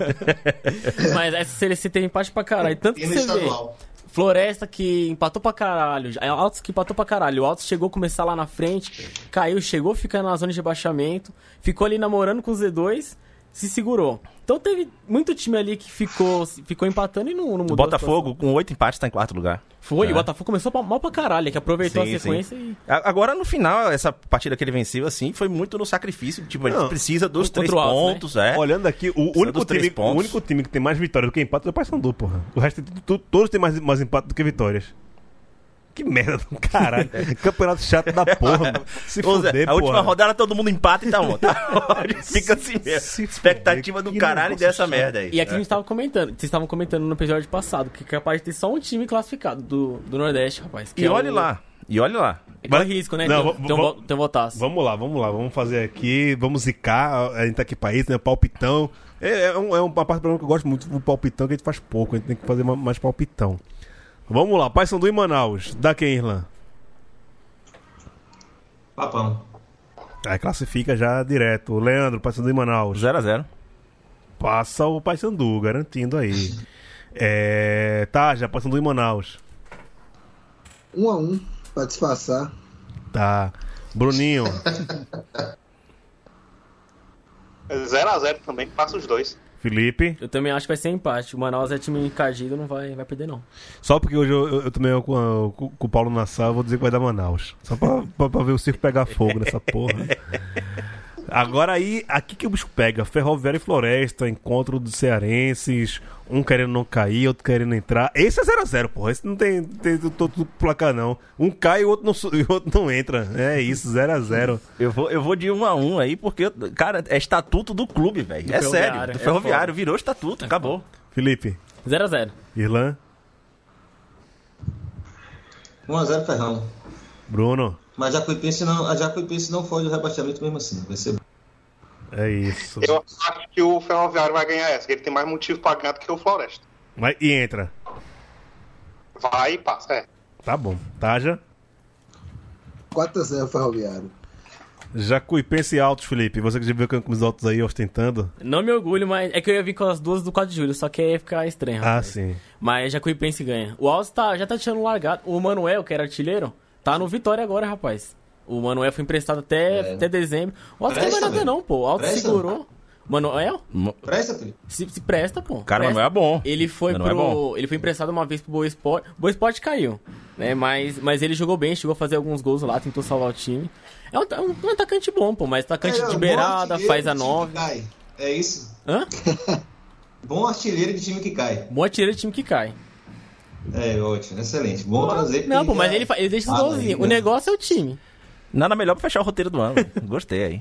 Mas essa Série C teve empate pra caralho. Tanto que você vê. Floresta que empatou pra caralho. Altos que empatou pra caralho. O Altos chegou a começar lá na frente, caiu, chegou ficando na zona de rebaixamento, ficou ali namorando com o Z2, se segurou. Então teve muito time ali que ficou, ficou empatando e não, não O mudou. a Botafogo, com oito empates, tá em quarto lugar. Foi, É. o Botafogo começou mal pra caralho, que aproveitou Sim, a sequência e. A- Agora, no final, essa partida que ele venceu, assim, foi muito no sacrifício. Tipo, ele Não. precisa dos três o Altos, né? pontos, é. Olhando aqui, o Precisa único, time, o pontos. único time que tem mais vitórias do que empates é o Paysandu, porra. O resto, tu- todos têm mais, mais empate do que vitórias. Que merda do caralho. Campeonato chato da porra, mano. Se fuder, a última rodada todo mundo empata e tá bom. Tá ótimo. Fica assim mesmo. Se Expectativa fuder, do caralho dessa chato. merda aí. E aqui a gente tava comentando, vocês estavam comentando no episódio passado, que é capaz de ter só um time classificado do, do Nordeste, rapaz. Que E é olhe o- lá. E olhe lá. É é o risco, né? Não, Não, vamos- tem, um, vamos- um lá, vamos lá, vamos fazer aqui, vamos zicar, a gente tá aqui pra isso, né? Palpitão. É, é, um, é uma parte do programa que eu gosto muito do palpitão, que a gente faz pouco, a gente tem que fazer ma- mais palpitão. Vamos lá, Paysandu e Manaus. Da quem, Irlan? Papão. Aí classifica já direto. Leandro, Paysandu e Manaus. 0x0. Passa o Paysandu, garantindo aí. É. Tá, já Paysandu e Manaus. Um a um, pra disfarçar. Tá. Bruninho. 0x0 também, passa os dois. Felipe. Eu também acho que vai ser empate. O Manaus é time encardido, não vai, vai perder, não. Só porque hoje eu, eu, eu tomei com, a- com- com o Paulo Nassau, eu vou dizer que vai dar Manaus. Só pra, pra, pra ver o circo pegar fogo nessa porra. Agora aí, aqui que o bicho pega. Ferroviária e Floresta, encontro dos cearenses, um querendo não cair, outro querendo entrar. Esse é 0x0, porra. Esse não tem, tem todo placar, não. Um cai e o outro não, e o outro não entra. É isso, 0x0. Eu vou, eu vou de 1 a 1 aí, porque, cara, é estatuto do clube, velho. Do É sério. Do é ferroviário, foda. virou estatuto, acabou. Felipe, 0x0. Irlan, 1x0 Ferrão. Bruno. Mas a Jacuipense não, a Jacuipense não foge do rebaixamento mesmo assim. Vai ser É isso. Eu acho que o Ferroviário vai ganhar essa, que ele tem mais motivo pra ganhar do que o Floresta. Vai, e entra. Vai e passa, é. Tá bom. Taja. 4x0 Ferroviário. Jacuipense e Altos, Felipe. Você que já viu com os altos aí ostentando. Não me orgulho, mas é que eu ia vir com as duas do 4 de julho, só que aí ia ficar estranho. Ah, rapaz. sim. Mas Jacuipense ganha. O Alves tá, já tá tirando largado. O Manuel, que era artilheiro, tá no Vitória agora, rapaz. O Manuel foi emprestado até, É. até dezembro. O não Presta, vai nada não, pô. O Presta. segurou. Manuel? Presta, Felipe. Se, se presta, pô. Cara, Presta. Manuel é bom. Ele foi Manuel é pro. bom. ele foi emprestado uma vez pro Boa Esporte. Boa Esporte caiu. Né? Mas, mas ele jogou bem, chegou a fazer alguns gols lá, tentou salvar o time. É um, é um- um atacante bom, pô, mas atacante É, de beirada, faz a nove. cai. É isso. Hã? Bom artilheiro de time que cai. Bom artilheiro de time que cai. É, ótimo, excelente. Bom trazer. Não, pô, mas ele, ele deixa os Ah, golzinhos. O negócio é o time. Nada melhor pra fechar o roteiro do ano. Gostei aí.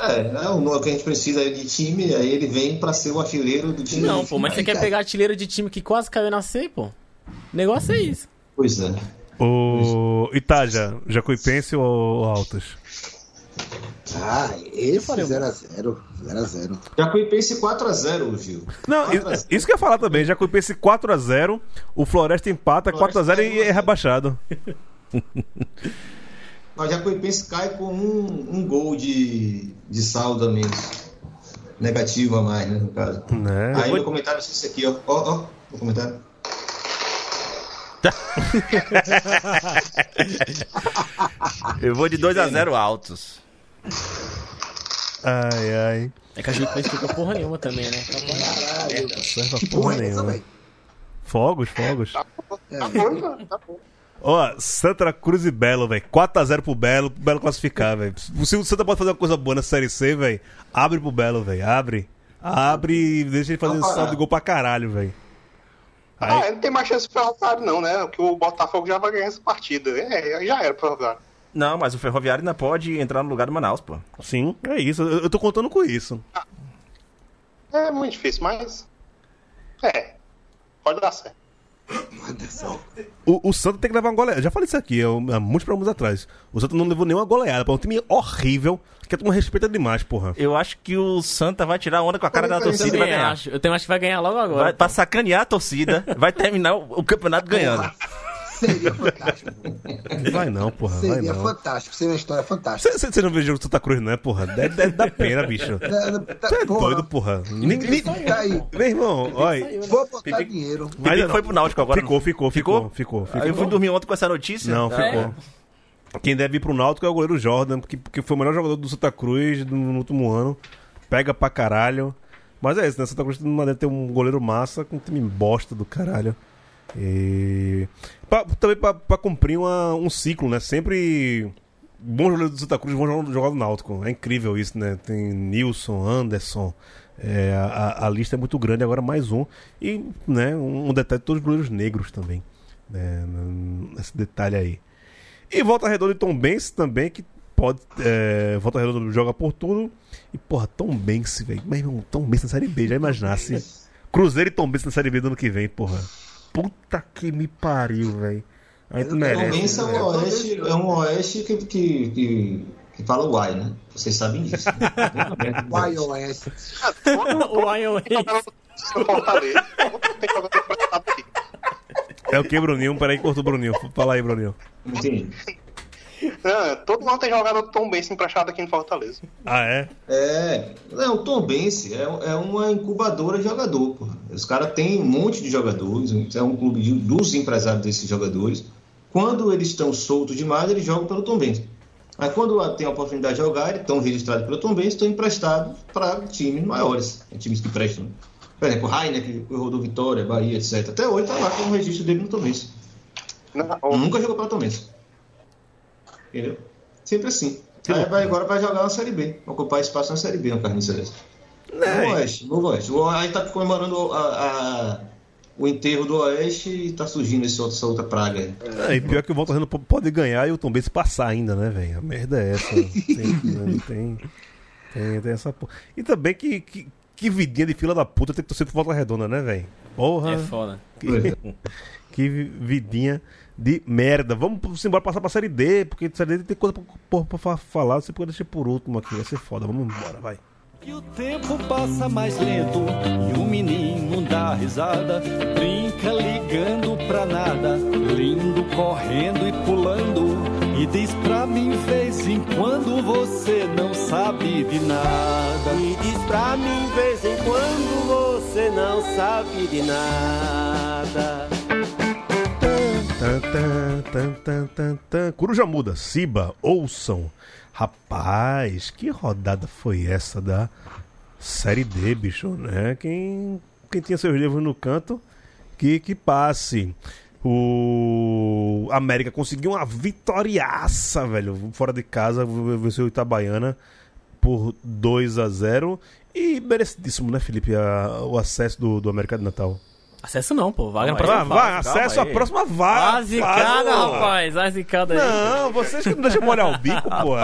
É, não, o que a gente precisa é de time, aí ele vem pra ser o artilheiro do time. Não, pô, mas você quer pegar artilheiro de time que quase caiu na C, pô? O negócio é isso. Pois é. O Itaja, Jacuipense ou Altos? Ah, esse 0x0. 0x0. Jacuipense 4x0, Gil. Não, 4 a isso, 0. isso que eu ia falar também. Jacuipense 4x0, o Floresta empata Floresta 4x0 e é rebaixado. Mas Jacuipense cai com um, um gol de, de saldo a menos. Negativo a mais, né, no caso. Né? Aí no comentário esse aqui, ó. Ó, ó, no comentário. Eu vou de 2x0 altos. Ai, ai. É que a gente não explica porra nenhuma também, né? Caralho. Serve Que pra porra porra é nenhuma. velho? Fogos, fogos. Tá bom, tá bom. Ó, Santa Cruz e Belo, velho. 4x0 pro Belo, pro Belo classificar, velho. Se o Santa pode fazer uma coisa boa na Série C, velho, abre pro Belo, velho. Abre. Abre e deixa ele fazer Não, saldo de gol pra caralho, velho. Aí- Ah, não tem mais chance pro Ferroviário, não, né? Porque o Botafogo já vai ganhar essa partida. É, já era pro Ferroviário. Não, mas o Ferroviário ainda pode entrar no lugar do Manaus, pô. Sim, é isso. Eu, eu tô contando com isso. É muito difícil, mas. É. Pode dar certo. O, o Santa tem que levar uma goleada. Já falei isso aqui há, há muitos programas atrás. O Santa não levou nenhuma goleada. Pô, um time horrível que a turma respeita demais, porra. Eu acho que o Santa vai tirar onda com a cara da torcida e vai também ganhar. acho. Eu também acho que vai ganhar logo agora. Vai, pô. pra sacanear a torcida, vai terminar o, o campeonato ganhando. Seria fantástico. Vai não, porra. Vai Seria não. fantástico. Seria uma história fantástica. Você não vê o jogo do Santa Cruz, não é, porra? Deve, deve dar pena, bicho. Você é doido, porra. Nem, nem- Tá aí. Meu irmão, olha. Vou botar dinheiro. Pipi foi pro Náutico agora. Ficou, ficou, ficou, ficou, ficou. Aí eu fui dormir ontem com essa notícia. Não, Ah, ficou. Quem deve ir pro Náutico é o goleiro Jordan, porque, porque foi o melhor jogador do Santa Cruz no, no último ano. Pega pra caralho. Mas é isso, né? Santa Cruz não deve ter um goleiro massa com um time bosta do caralho. E. pra- também pra, pra cumprir uma- um ciclo, né? Sempre. Bons jogadores do Santa Cruz vão jogar, jogar no Náutico. É incrível isso, né? Tem Nilson, Anderson. É, a, a lista é muito grande, agora mais um. E, né, um, um detalhe, todos os goleiros negros também. Né, esse detalhe aí. E Volta Redonda e Tom Benz também, que pode. É, Volta Redonda joga por tudo. E, porra, Tom Benz, velho. Meu irmão, Tom Benz na Série B, já imaginasse. Cruzeiro e Tom Benz na Série B do ano que vem, porra. Puta que me pariu, velho. A gente merece. Convença é né? um oeste, é um oeste que, que, que, que fala uai, né? Vocês sabem disso. iOS. o iOS. Fortaleza. Tem jogador emprestado aqui. É o que, Bruninho? Peraí, cortou o Bruninho. Fala aí, Bruninho. Entendi. Não, todo mundo tem jogador Tom Benz emprestado aqui em Fortaleza. Ah, é? É, não, o Tom Bense é, é uma incubadora de jogador, porra. Os caras têm um monte de jogadores, é um clube de- dos empresários desses jogadores. Quando eles estão soltos demais, eles jogam pelo Tom Bense. Mas quando tem a oportunidade de jogar, eles estão registrados pelo Tom Bense, estão emprestados para times maiores, é, times que prestam. Por exemplo, o Rainer, que rodou Vitória, Bahia, etc. Até hoje está lá com o registro dele no Tom Bense. Nunca jogou pelo Tom Bense. Entendeu? Sempre assim. Aí vai, agora vai jogar na Série B, ocupar espaço na Série B, no Carlinhos Celeste. No Oeste, no Oeste. O Aí tá comemorando a- a- o enterro do Oeste e tá surgindo esse outro- essa outra praga aí. É, e pior que o Volta Redonda pode ganhar e o Tom Benz passar ainda, né, velho? A merda é essa. Tem, tem, tem, tem essa porra. E também que, que, que vidinha de fila da puta tem que torcer pro Volta Redonda, né, velho? Porra. É foda. Que, que vidinha de merda. Vamos embora passar pra série D, porque série D tem coisa pra, pra, pra fa- falar. Você pode deixar por último aqui, vai ser foda. Vamos embora, vai. O tempo passa mais lento e o menino dá risada, brinca ligando pra nada, lindo correndo e pulando, e diz pra mim vez em quando você não sabe de nada. E diz pra mim vez em quando você não sabe de nada. Tan, tan, tan. Coruja muda, Siba, ouçam. Rapaz, que rodada foi essa da Série D, bicho, né? Quem, quem tinha seus livros no canto, que, que passe. O América conseguiu uma vitoriaça, velho. Fora de casa, venceu o Itabaiana por 2 a 0 E merecidíssimo, né, Felipe? a- o acesso do, do América de Natal. Acesso não, pô. Vaga na Vai, próxima vai, fase. acesso à próxima vaga. A zicada, Fala. rapaz. A zicada aí. Não, vocês que não deixam molhar o bico, pô.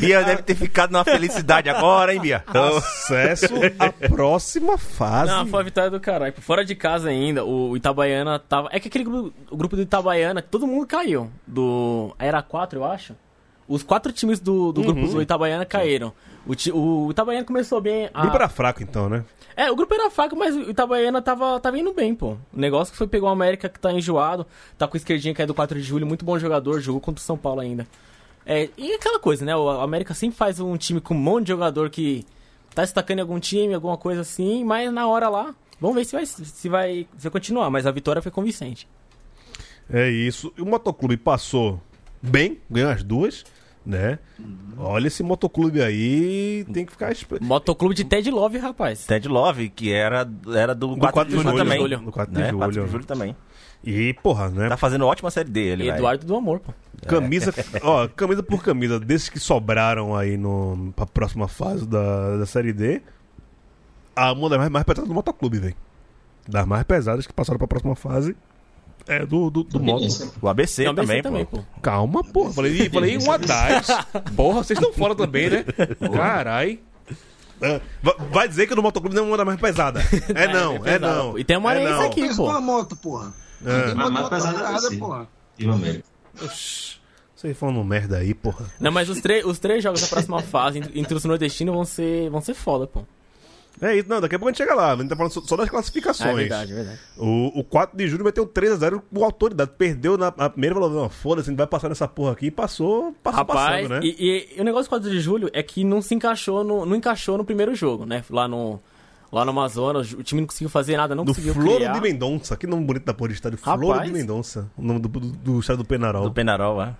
Bia deve ter ficado numa felicidade agora, hein, Bia? Então, Acesso à próxima fase. Não, foi a vitória do caralho. Fora de casa ainda, o Itabaiana tava. É que aquele grupo, o grupo do Itabaiana, todo mundo caiu. Do. Era quatro, eu acho. Os quatro times do, do grupo Uhum. do Itabaiana caíram. O, o Itabaiana começou bem. O grupo era fraco, então, né? É, o grupo era fraco, mas o Itabaiana tava, tava indo bem, pô. O negócio que foi pegar o América que tá enjoado, tá com o esquerdinha que é do 4 de julho, muito bom jogador, jogou contra o São Paulo ainda. É, e aquela coisa, né? O América sempre faz um time com um monte de jogador que tá destacando em algum time, alguma coisa assim, mas na hora lá, vamos ver se vai, se vai, se vai continuar. Mas a vitória foi convincente. É isso. E o motoclube passou bem, ganhou as duas, né? Olha esse motoclube aí, tem que ficar Motoclube de Ted Love, rapaz. Ted Love, que era, era do, 4, 4 de julho, também. Do 4 de né? julho. 4 de julho também. E, porra, né? Tá fazendo ótima série dele. Eduardo do Amor, pô. Camisa, ó, camisa por camisa, desses que sobraram aí no, pra próxima fase da, da Série D, a uma das mais, mais pesadas do motoclube, velho. Das mais pesadas que passaram pra próxima fase é do, do, do moto. O ABC Não, também, também, pô. pô. Calma, porra. Falei, falei uma das. Porra, vocês estão fora também, né? Carai. É, va- vai dizer que o do motoclube não é uma das mais pesadas. É não, é, pesada, não. pô. E tem uma é areia não. aqui, pô. numa moto, porra. É. Mas mais pesada Nada, ser. porra. E o América. Oxi, Vocês falando merda aí, porra. Não, mas os, três os três jogos da próxima fase entre- entre os nordestinos vão ser, vão ser foda, pô. É isso, não, daqui a pouco a gente chega lá. A gente tá falando só- só das classificações. Ah, é verdade, é verdade. O, o 4 de julho meteu 3x0 com autoridade. Perdeu na, na primeira, falou, não, foda-se, a gente vai passar nessa porra aqui. E passou, passou Rapaz, passando, né? e, e o negócio do 4 de julho é que não se encaixou no, não encaixou no primeiro jogo, né? Lá no, lá no Amazonas, o time não conseguiu fazer nada, não Do conseguiu Floro criar. de Mendonça. Que nome bonito da porra de estádio. Floro Rapaz. de Mendonça. O nome do, do, do estádio do Penarol. Do Penarol, é.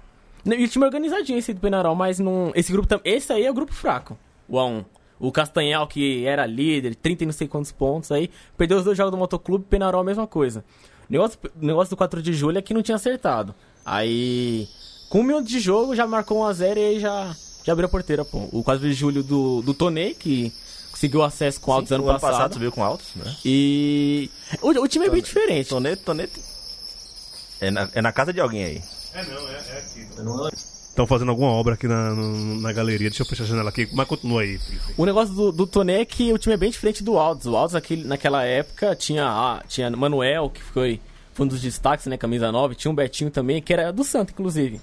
E o time organizadinho esse do Penarol, mas não. Esse grupo tam- Esse aí é o grupo fraco. O A1. O Castanhal, que era líder, 30 e não sei quantos pontos aí, perdeu os dois jogos do Motoclube, Penarol a mesma coisa. O negócio, negócio do 4 de julho é que não tinha acertado. Aí, com um minuto de jogo, já marcou 1x0 e aí já, já abriu a porteira, pô. O 4 de julho do, do Tonei, que conseguiu acesso com altos Sim, ano ano passado. passado subiu com altos, né? E. O, o time é bem diferente. Tonete, Tonete. É na, é na casa de alguém aí. Estão fazendo alguma obra aqui na, no- na galeria. Deixa eu fechar a janela aqui. Mas continua aí. Felipe. O negócio do, do Toné é que o time é bem diferente do Aldos. O Aldos aquele, naquela época tinha, ah, tinha Manuel, que foi, foi um dos destaques, né? Camisa 9. Tinha um Betinho também, que era do Santo, inclusive.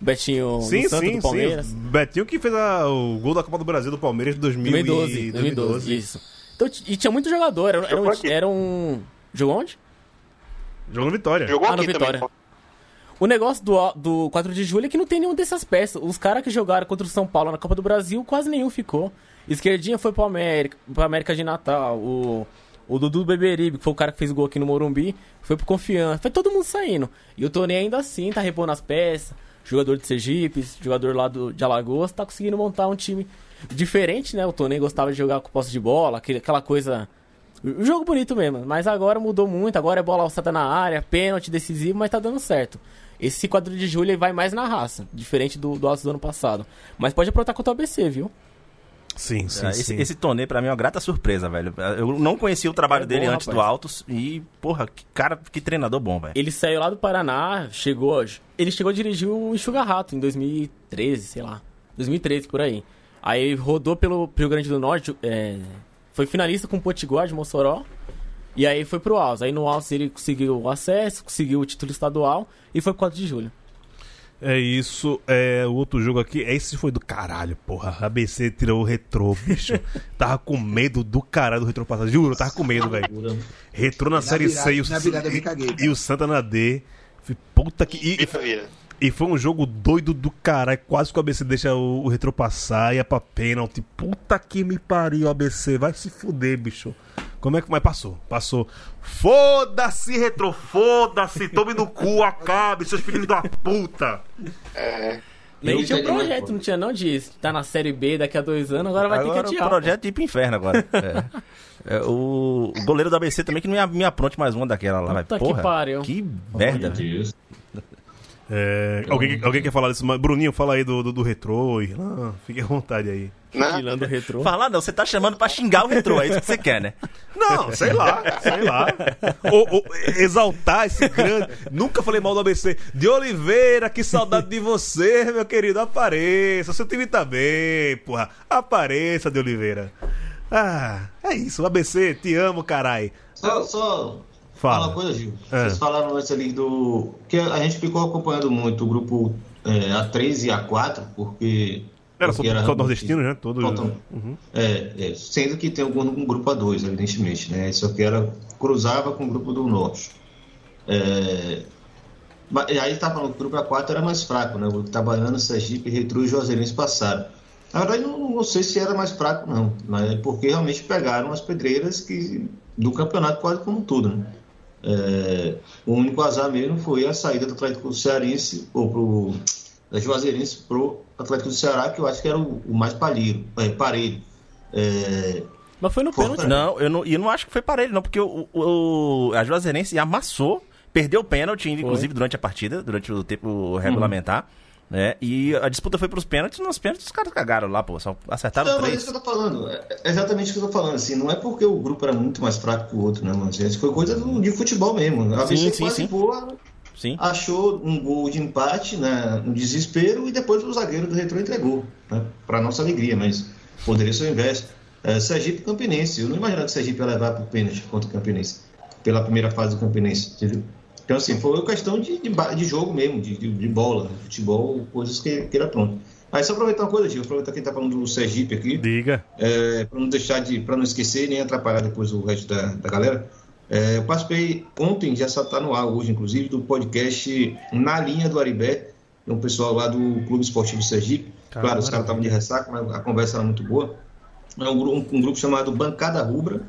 O Betinho Sim, do Santo, sim, do Palmeiras. sim. Betinho que fez a- o gol da Copa do Brasil do Palmeiras de 2000 2012, e- 2012, isso. Então, e tinha muito jogador. Era, era, um, era um... Jogou onde? Jogou no Vitória. Jogou Ah, no aqui Vitória. também. O negócio do, do 4 de julho é que não tem nenhum dessas peças. Os caras que jogaram contra o São Paulo na Copa do Brasil, quase nenhum ficou. Esquerdinha foi pro América, pro América de Natal. O, o Dudu Beberibe, que foi o cara que fez gol aqui no Morumbi, foi pro Confiança. Foi todo mundo saindo. E o Tony ainda assim tá repondo as peças. Jogador de Sergipe, jogador lá do, de Alagoas, tá conseguindo montar um time diferente, né? O Tony gostava de jogar com posse de bola, aquela coisa... Um jogo bonito mesmo, mas agora mudou muito. Agora é bola alçada na área, pênalti decisivo, mas tá dando certo. Esse quadro de julho ele vai mais na raça, diferente do, do Altos do ano passado. Mas pode aprontar contra o ABC, viu? Sim, sim, É, esse, sim. esse Tonê, pra mim, é uma grata surpresa, velho. Eu não conhecia o trabalho É dele bom, antes do rapaz. Altos e, porra, que cara, que treinador bom, velho. Ele saiu lá do Paraná, chegou. Ele chegou a dirigir o Enxuga Rato em 2013, sei lá. 2013 por aí. Aí rodou pelo Rio Grande do Norte, é, foi finalista com o Potiguar de Mossoró. E aí foi pro Altos. Aí no Altos ele conseguiu o acesso, conseguiu o título estadual e foi pro 4 de julho. É isso. É, o outro jogo aqui, esse foi do caralho, porra. A ABC tirou o retrô, bicho. tava com medo do caralho do retrô passado. Juro, tava com medo, velho. Retrô na, série virada- C e o, na virada eu me caguei, e o Santa na D. Fui, Puta que. E, vida. e foi um jogo doido do caralho. Quase que o ABC deixa o, o retrô passar, ia pra pênalti. Puta que me pariu, ABC. Vai se fuder, bicho. Como é que. Mas passou, passou. Foda-se, retrô, foda-se. Tome no cu, acabe, seus filhos da puta. Nem Eu tinha um projeto, não tinha não de tá na Série B daqui a dois anos, agora vai agora ter que adiar. o projeto de ir pro inferno agora. É. É, o o goleiro da ABC também que não me, me apronte mais uma daquela lá, vai. Puta que Porra, pariu. que Meu merda, velho. Deus. É, alguém, alguém quer falar disso? Mas, Bruninho, fala aí do, do, do retrô. Ah, fique à vontade aí. Né? Tirando o retrô. Falar não, você tá chamando pra xingar o retrô, é isso que você quer, né? Não, sei lá, sei lá. Ou, ou exaltar esse grande. Nunca falei mal do ABC. De Oliveira, que saudade de você, meu querido. Apareça. Seu time tá bem, porra. Apareça, de Oliveira. Ah, é isso. ABC, te amo, carai. Só, só Fala. uma coisa, Gil. É. Vocês falaram antes ali do. Que a gente ficou acompanhando muito o grupo é, A3 e A4, porque. Era só, só nordestino, né? Todo. Uhum. É, é, sendo que tem algum um grupo A2, evidentemente, né? Só que era, cruzava com o grupo do Norte. É, e aí tá falando que o grupo A4 era mais fraco, né? O grupo Itabaiana, Sergipe, Retro e Juazeirense passaram. Na verdade, não, não sei se era mais fraco, não, mas é porque realmente pegaram as pedreiras que, do campeonato quase como tudo, né? É, o único azar mesmo foi a saída do Atlético Cearense, ou pro, da Juazeirense pro Atlético do Ceará, que eu acho que era o, o mais palheiro, é, parelho. É, Mas foi no pênalti. Não, eu não, e eu não acho que foi para ele, não, porque o, o- a Juazeirense amassou, perdeu o pênalti, inclusive, durante a partida, durante o tempo regulamentar. Né? E a disputa foi pros pênaltis, nos pênaltis os caras cagaram lá, pô. Só acertaram Não, mas é três. isso que eu tô falando. É é exatamente isso que eu tô falando. Assim, não é porque o grupo era muito mais fraco que o outro, né, mano? Isso foi coisa do- de futebol mesmo. A Sim, sim, quase sim. voa, Sim. achou um gol de empate né, no desespero e depois o zagueiro do Retro entregou. Né, para nossa alegria, mas poderia ser o inverso. É, Sergipe Campinense. Eu não imaginava que o Sergipe ia levar pro pênalti contra o Campinense. Pela primeira fase do Campinense, entendeu? Então, assim, foi questão de, de, de jogo mesmo, de, de, de bola, futebol, coisas que, que era pronto. Aí só aproveitar uma coisa, Gil, aproveitar que ele tá falando do Sergipe aqui. Diga. É, para não deixar de, para não esquecer nem atrapalhar depois o resto da, da galera. É, eu participei ontem, já está no ar hoje, inclusive, do podcast Na Linha do Aribé, um pessoal lá do Clube Esportivo Sergipe. Cara, claro, os caras estavam de ressaca, mas a conversa era muito boa. É um, gru- um grupo chamado Bancada Rubra,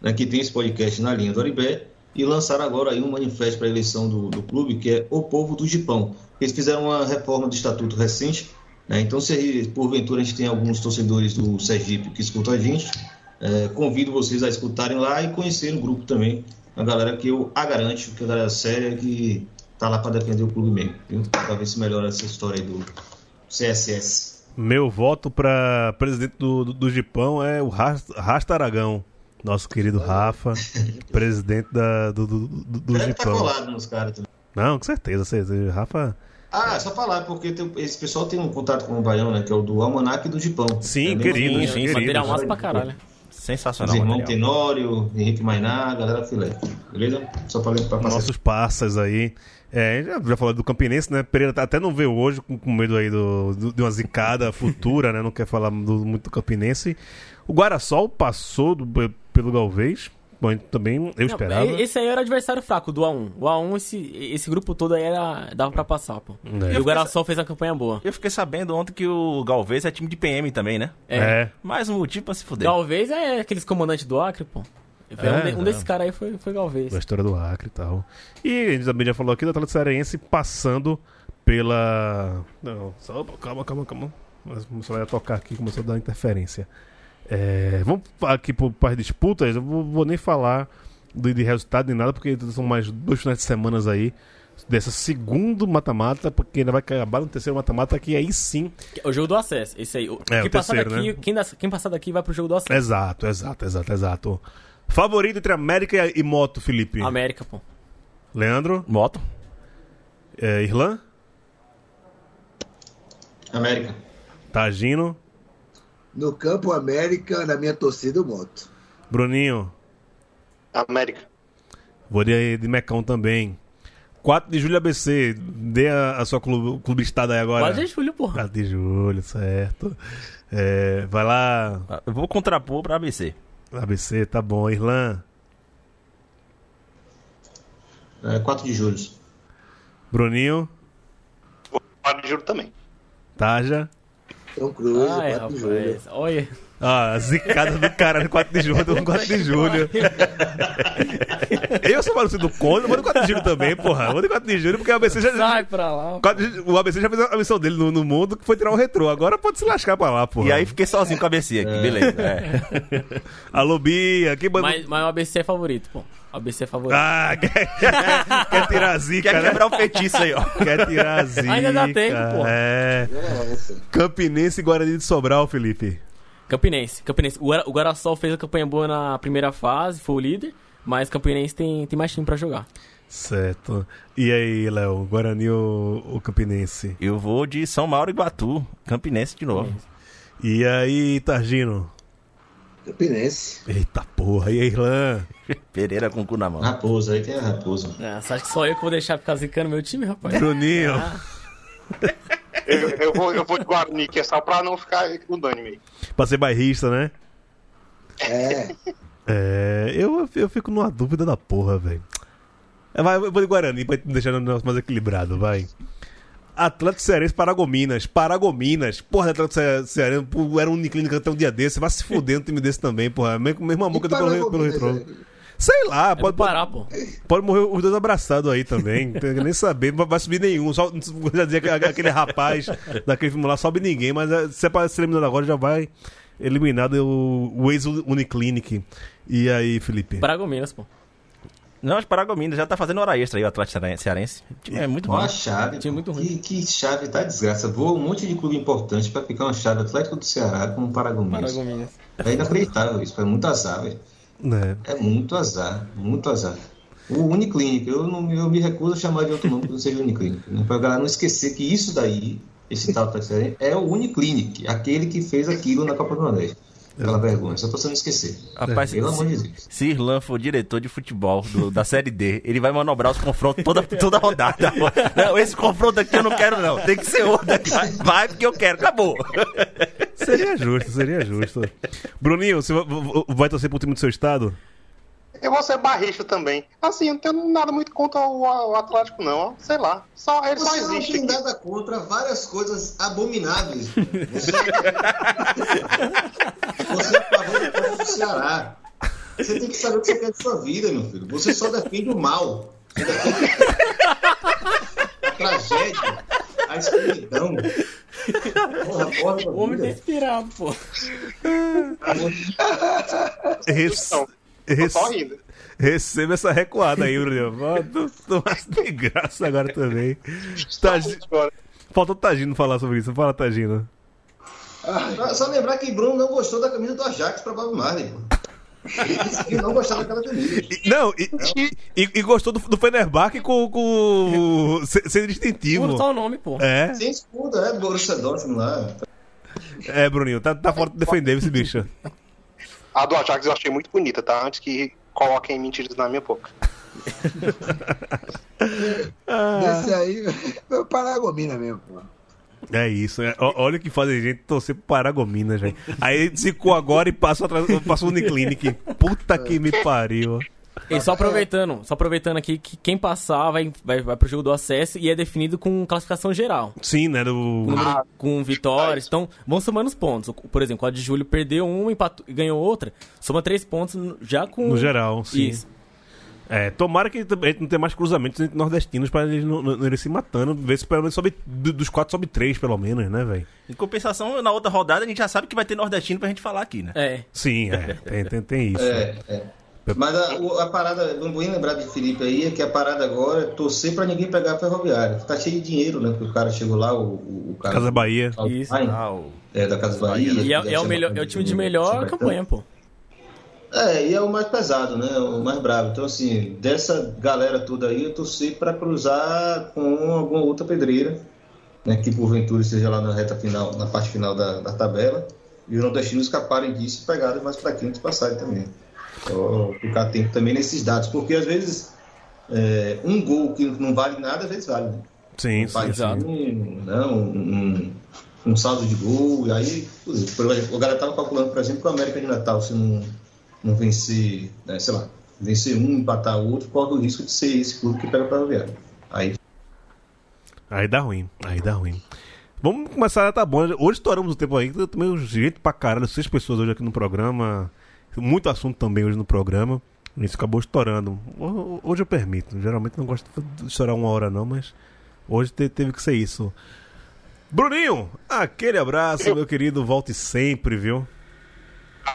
né, que tem esse podcast na linha do Aribé, e lançaram agora aí um manifesto para a eleição do, do clube, que é O Povo do Gipão. Eles fizeram uma reforma do estatuto recente, né, então se porventura a gente tem alguns torcedores do Sergipe que escutam a gente, é, convido vocês a escutarem lá e conhecerem o grupo também, a galera que eu a garanto, que é a galera séria que tá lá para defender o clube mesmo? Para ver se melhora essa história aí do CSS. Meu voto para presidente do, do, do Gipão é o Ras- Rasta Aragão. Nosso querido Rafa, presidente da, do, do, do, do Deve tá Gipão. colado nos caras também. Não, com certeza. certeza. Rafa. Ah, só falar, porque tem- esse pessoal tem um contato com o Baião, né? Que é o do Almanac e do Gipão. Sim, É querido, sim, é, querido. Material massa pra caralho. Os Sensacional. irmãos material. Tenório, Henrique Mainá, galera filé. Beleza? Só pra, pra passar. Nossos passas aí. É, já, já falou do Campinense, né? Pereira tá- até não veio hoje com, com medo aí do, do- de uma zicada futura, né? Não quer falar do- muito do Campinense. O Guarasol passou do- pelo Galvez. Bom, também eu Não, esperava. Esse aí era o adversário fraco, do A1. O A1, esse, esse grupo todo aí era, dava pra passar, pô. É. E o Guarasol fez a campanha boa. Eu fiquei sabendo ontem que o Galvez é time de PM também, né? É. É. Mais um motivo pra se fuder. Galvez é aqueles comandantes do Acre, pô. É, um, de- um desses caras aí foi, foi Galvez. da história do Acre e tal. E a gente também já falou aqui do Atlético Cearense passando pela. Não, só, calma, calma, calma. Mas começou a tocar aqui, começou a dar interferência. É, vamos aqui para as disputas, eu vou, vou nem falar de, de resultado nem nada, porque são mais dois finais de semana aí. Dessa segundo mata-mata, porque ainda vai acabar no terceiro mata-mata, que aí sim. O jogo do acesso, esse aí. O- É, quem, o passar terceiro, daqui, né? quem, das- quem passar daqui vai pro jogo do acesso. Exato, exato, exato, exato. Favorito entre América e Moto, Felipe? América, pô. Leandro? Moto. É, Irlan? América. Tagino? No Campo América, na minha torcida, eu moto. Bruninho? América. Vou de, de Mecão também. 4 de julho ABC. Dê a, a sua clube, clubistada aí agora. 4 de julho, porra. 4 de julho, certo. É, vai lá, Eu vou contrapor pra ABC. ABC, tá bom. Irlan, É, 4 de julho. Bruninho, 4 de julho também. Taja. São Cruz, Ai, 4 de julho. rapaz. Olha. Ah, zicada do caralho, 4 de julho, 4 de julho. Eu sou maluco do Conde, vou de 4 de julho também, porra. Vou de 4 de julho porque o ABC já. Sai pra lá. 4 de- o ABC já fez a missão dele no, no mundo, que foi tirar o retrô. Agora pode se lascar pra lá, porra. E aí fiquei sozinho com a ABC aqui, beleza. É. Alô, Bia, que banda. Mas, mas o ABC é favorito, pô. O ABC é favorito. Ah, quer, quer tirar a zica, Quer né? quebrar o feitiço aí, ó. Quer tirar a zica. Ainda dá tempo, pô. É. Campinense e Guarani de Sobral, Felipe. Campinense. Campinense. O, o Guarassol fez a campanha boa na primeira fase, foi o líder. Mas Campinense tem, tem mais time pra jogar. Certo. E aí, Léo? Guarani ou, ou Campinense? Eu vou de São Mauro e Iguatu, Campinense de novo. E aí, Targino? Campinense. Eita porra, e aí, Irlan? Pereira com o cu na mão. Raposa, aí tem a raposa. É, você acha que só eu que vou deixar ficar zicando meu time, rapaz? Bruninho? Eu, eu vou, eu vou de Guarani, que é só pra não ficar unânime aí. pra ser bairrista, né? É. É, eu, eu fico numa dúvida da porra, velho. É, vai, eu vou de Guarani pra deixar o negócio mais equilibrado, vai. Atlético Cearense, Paragominas. Paragominas. Porra, Atlético Ce- Cearense pô, era um uniclínica até um dia desse. Vai se fuder um time desse também, porra. Mesmo, mesmo amor que eu pelo, pelo retrô. Sei lá, É pode, pode, pô. pode morrer os dois abraçados aí também. Não tem nem saber, não vai subir nenhum. Só já dizer que aquele rapaz daquele filme lá sobe ninguém, mas é, se é pra ser eliminado agora, já vai eliminado o, o ex-Uniclinic. E aí, Felipe? Paragominas, pô. Não, os Paragominas já tá fazendo hora extra aí, o Atlético Cearense- É muito Olha bom. a chave. Time muito que, que chave tá desgraça. Voa um monte de clube importante pra ficar uma chave Atlético do Ceará com o Paragominas. Paragominas. É inacreditável isso. É muito azar, velho. Né? É muito azar. Muito azar. O Uniclinic, eu, não, eu me recuso a chamar de outro nome que não seja Uniclinic. Né? Pra galera não esquecer que isso daí, esse tal Atlético Cearense, é o Uniclinic, aquele que fez aquilo na Copa do Nordeste. Aquela vergonha, só pra você não esquecer. Rapaz, Pelo amor de se, Deus. se Irlan for diretor de futebol do- da Série D, ele vai manobrar os confrontos toda, toda rodada. Não, esse confronto aqui eu não quero, não. Tem que ser outro. aqui. Vai, vai porque eu quero. Acabou. Seria justo, seria justo. Bruninho, você vai, vai torcer pro time do seu estado? Eu vou ser barrista também. Assim, eu não tenho nada muito contra o, o Atlético, não. Sei lá. Só, ele só Você não existe. tem aqui. nada contra várias coisas abomináveis. Você, você é a favor do Ceará. Você tem que saber o que você quer de sua vida, meu filho. Você só defende o mal. Você defende a tragédia, a escuridão. Porra, porra, O homem tá inspirado, pô. Rece- tô só rindo. Receba essa recuada aí, Tu, tu vai ter graça agora também. Tagi-. Faltou o Tagino falar sobre isso. Fala, Tagino. Só- Só lembrar que Bruno não gostou da camisa do Ajax pra Bob Marley. Ele disse que não gostava daquela camisa. Não, e, e- e gostou do, do Fenerbahçe com, com se- sendo distintivo. Só o nome, pô. É, Sem escudo, é, Borussia Dortmund lá. é, Bruninho, tá, tá fora de defender esse bicho. A do Ajax eu achei muito bonita, tá? Antes que coloquem mentiras na minha boca. Desse aí, é o Paragomina mesmo, pô. É isso, é. Olha o que faz a gente torcer pro Paragominas, velho. Aí zicou agora e passou atrás, passou no Uniclinic. Puta que me pariu. E só aproveitando, só aproveitando aqui que quem passar vai, vai, vai pro jogo do acesso e é definido com classificação geral. Sim, né? Do... Com, número- com vitórias. Então, vão somando os pontos. Por exemplo, a de Júlio perdeu uma empatou, e ganhou outra. Soma três pontos já com. No geral, sim. Isso. É, tomara que a gente não tenha mais cruzamentos entre nordestinos pra eles não, não, não irem se matando. Ver se pelo menos sobe, do- dos quatro sobe três, pelo menos, né, velho? Em compensação, na outra rodada, a gente já sabe que vai ter nordestino pra gente falar aqui, né? É. Sim, é, tem, tem, tem isso. É, é. Mas a, o- a parada, vamos bem lembrar de Felipe aí, é que a parada agora é torcer pra ninguém pegar a ferroviária. Tá cheio de dinheiro, né? Porque o cara chegou lá, o, o, o cara. Casa Bahia. o- Isso. Ah, o- é, da Casa Bahia. E é, é o melhor, é o time de melhor campanha, pô. É, e é o mais pesado, né? O mais bravo. Então, assim, dessa galera toda aí, eu torci pra cruzar com alguma outra pedreira, né? Que porventura esteja lá na reta final, na parte final da, da tabela. E os nordestinos escaparem disso e pegarem mais fraquinhos passarem também. Então, ficar atento também nesses dados, porque às vezes é, um gol que não vale nada, às vezes vale. Né? Sim, sim, exato. um, não, um, um saldo de gol, e aí, exemplo, o galera tava calculando, por exemplo, que o América de Natal, se não, não vencer, né, sei lá, vencer um, empatar o outro, corre o risco de ser esse clube que pega para o. Aí Aí dá ruim, aí dá ruim. Vamos começar, tá bom. Hoje estouramos o tempo aí, também gente pra caralho, seis pessoas hoje aqui no programa. Muito assunto também hoje no programa. A gente acabou estourando. Ho- Hoje eu permito. Geralmente não gosto de estourar uma hora não, mas hoje te- teve que ser isso. Bruninho, aquele abraço, meu querido. Volte sempre, viu?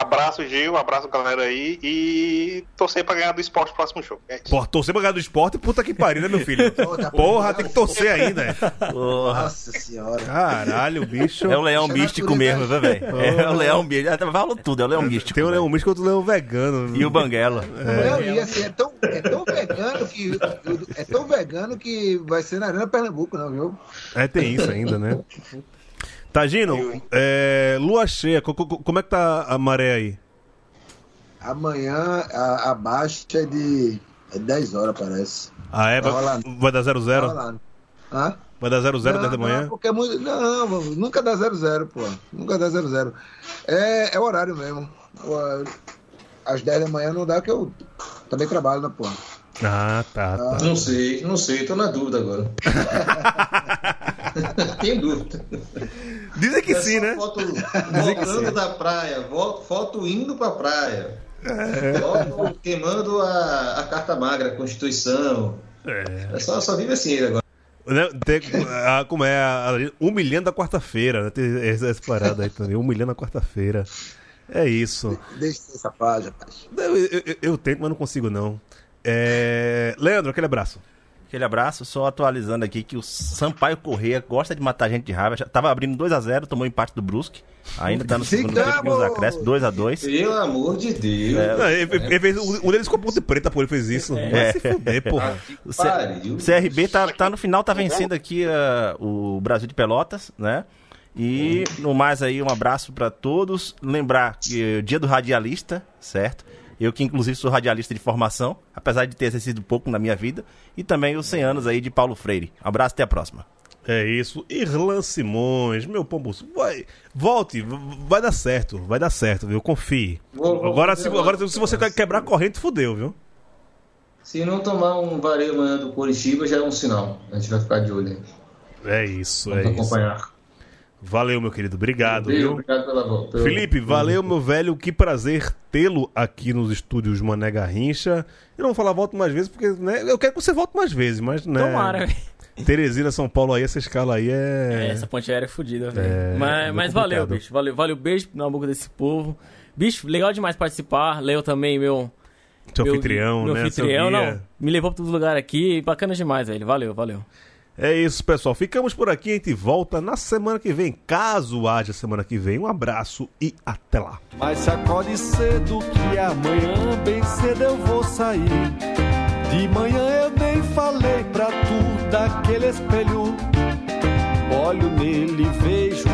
Abraço, Gil, abraço, galera aí. E torcer pra ganhar do esporte no próximo jogo. É isso. Porra, torcer pra ganhar do esporte, puta que pariu, né, meu filho? Porra, tem que torcer ainda. é. Porra. Nossa senhora. Caralho, bicho. É o leão Isso é místico mesmo, né, velho? É o leão místico. Ah, Falou tudo, é o leão místico. Tem o leão místico e outro leão vegano. E o Banguela. Não, e assim, é tão, é tão vegano que. É tão vegano que vai ser na Arena Pernambuco, não, viu? É, tem isso ainda, né? Tagino, é, lua cheia, co- co- como é que tá a maré aí? Amanhã a, a baixa é de. É 10 horas, parece. Ah, é? Tá Vai, vai dar 0-0? Tá. Hã? Vai dar 0-0 10 da manhã? Não, porque é muito. Não, nunca dá 0-0, pô. Nunca dá 0-0. É, é o horário mesmo. Às 10 da manhã não dá que eu também trabalho, né, pô? Ah, tá, tá. Não sei, não sei, tô na dúvida agora. Tenho dúvida. Dizem que É sim, né? Foto voltando da praia, foto, indo pra praia. É. Foto queimando a, a carta magra, a Constituição. É. Só, só vive assim ele agora. Né, tem- a- como é? A, a, humilhando a quarta-feira, né? Tem essa, essa parada aí também. Humilhando a quarta-feira. É isso. Deixa essa página, rapaz. Eu, eu- eu- eu tento, mas não consigo, não. É... Leandro, aquele abraço. Aquele abraço, só atualizando aqui que o Sampaio Correia gosta de matar gente de raiva. Já tava abrindo 2x0, tomou empate do Brusque. Ainda tá no segundo tempo nos acréscimos, 2x2. Pelo amor de Deus. Não, ele, ele- fez, um deles com a ponte preta, pô, ele fez isso. Vai se fuder, porra. O C- Pariu. o CRB tá, tá no final, tá vencendo aqui ah, o Brasil de Pelotas, né? E no mais aí, um abraço pra todos. Lembrar que o dia do radialista, certo? Eu que inclusive sou radialista de formação, apesar de ter exercido pouco na minha vida. E também os 100 anos aí de Paulo Freire. Um abraço, até a próxima. É isso. Irlan Simões, meu pombo, vai, volte, vai dar certo, vai dar certo, viu? Confie. Vou- agora, se, agora, se você quer quebrar a corrente, fudeu, viu? Se não tomar um vareio amanhã do Curitiba, já é um sinal. A gente vai ficar de olho aí. É isso, Vamos é isso. acompanhar. Valeu, meu querido. Obrigado, Beijo, viu? obrigado pela volta. Felipe, valeu, meu velho. Que prazer tê-lo aqui nos estúdios Mané Garrincha. Eu não vou falar volto mais vezes, porque né, eu quero que você volte mais vezes, mas né. Tomara, velho. Teresina, São Paulo aí, essa escala aí é. É, essa ponte aérea é fodida, velho. É, mas é mas valeu, bicho. Valeu, valeu. Beijo na boca desse povo. Bicho, legal demais participar. Leo também, meu. Seu meu- anfitrião, meu né? anfitrião, não. Me levou pra todo lugar aqui. Bacana demais, velho. Valeu, valeu. É isso, pessoal. Ficamos por aqui. A gente volta na semana que vem. Caso haja semana que vem. Um abraço e até lá. Mas cedo que amanhã bem cedo eu vou sair. De manhã eu nem falei pra tu daquele espelho. Olho nele, vejo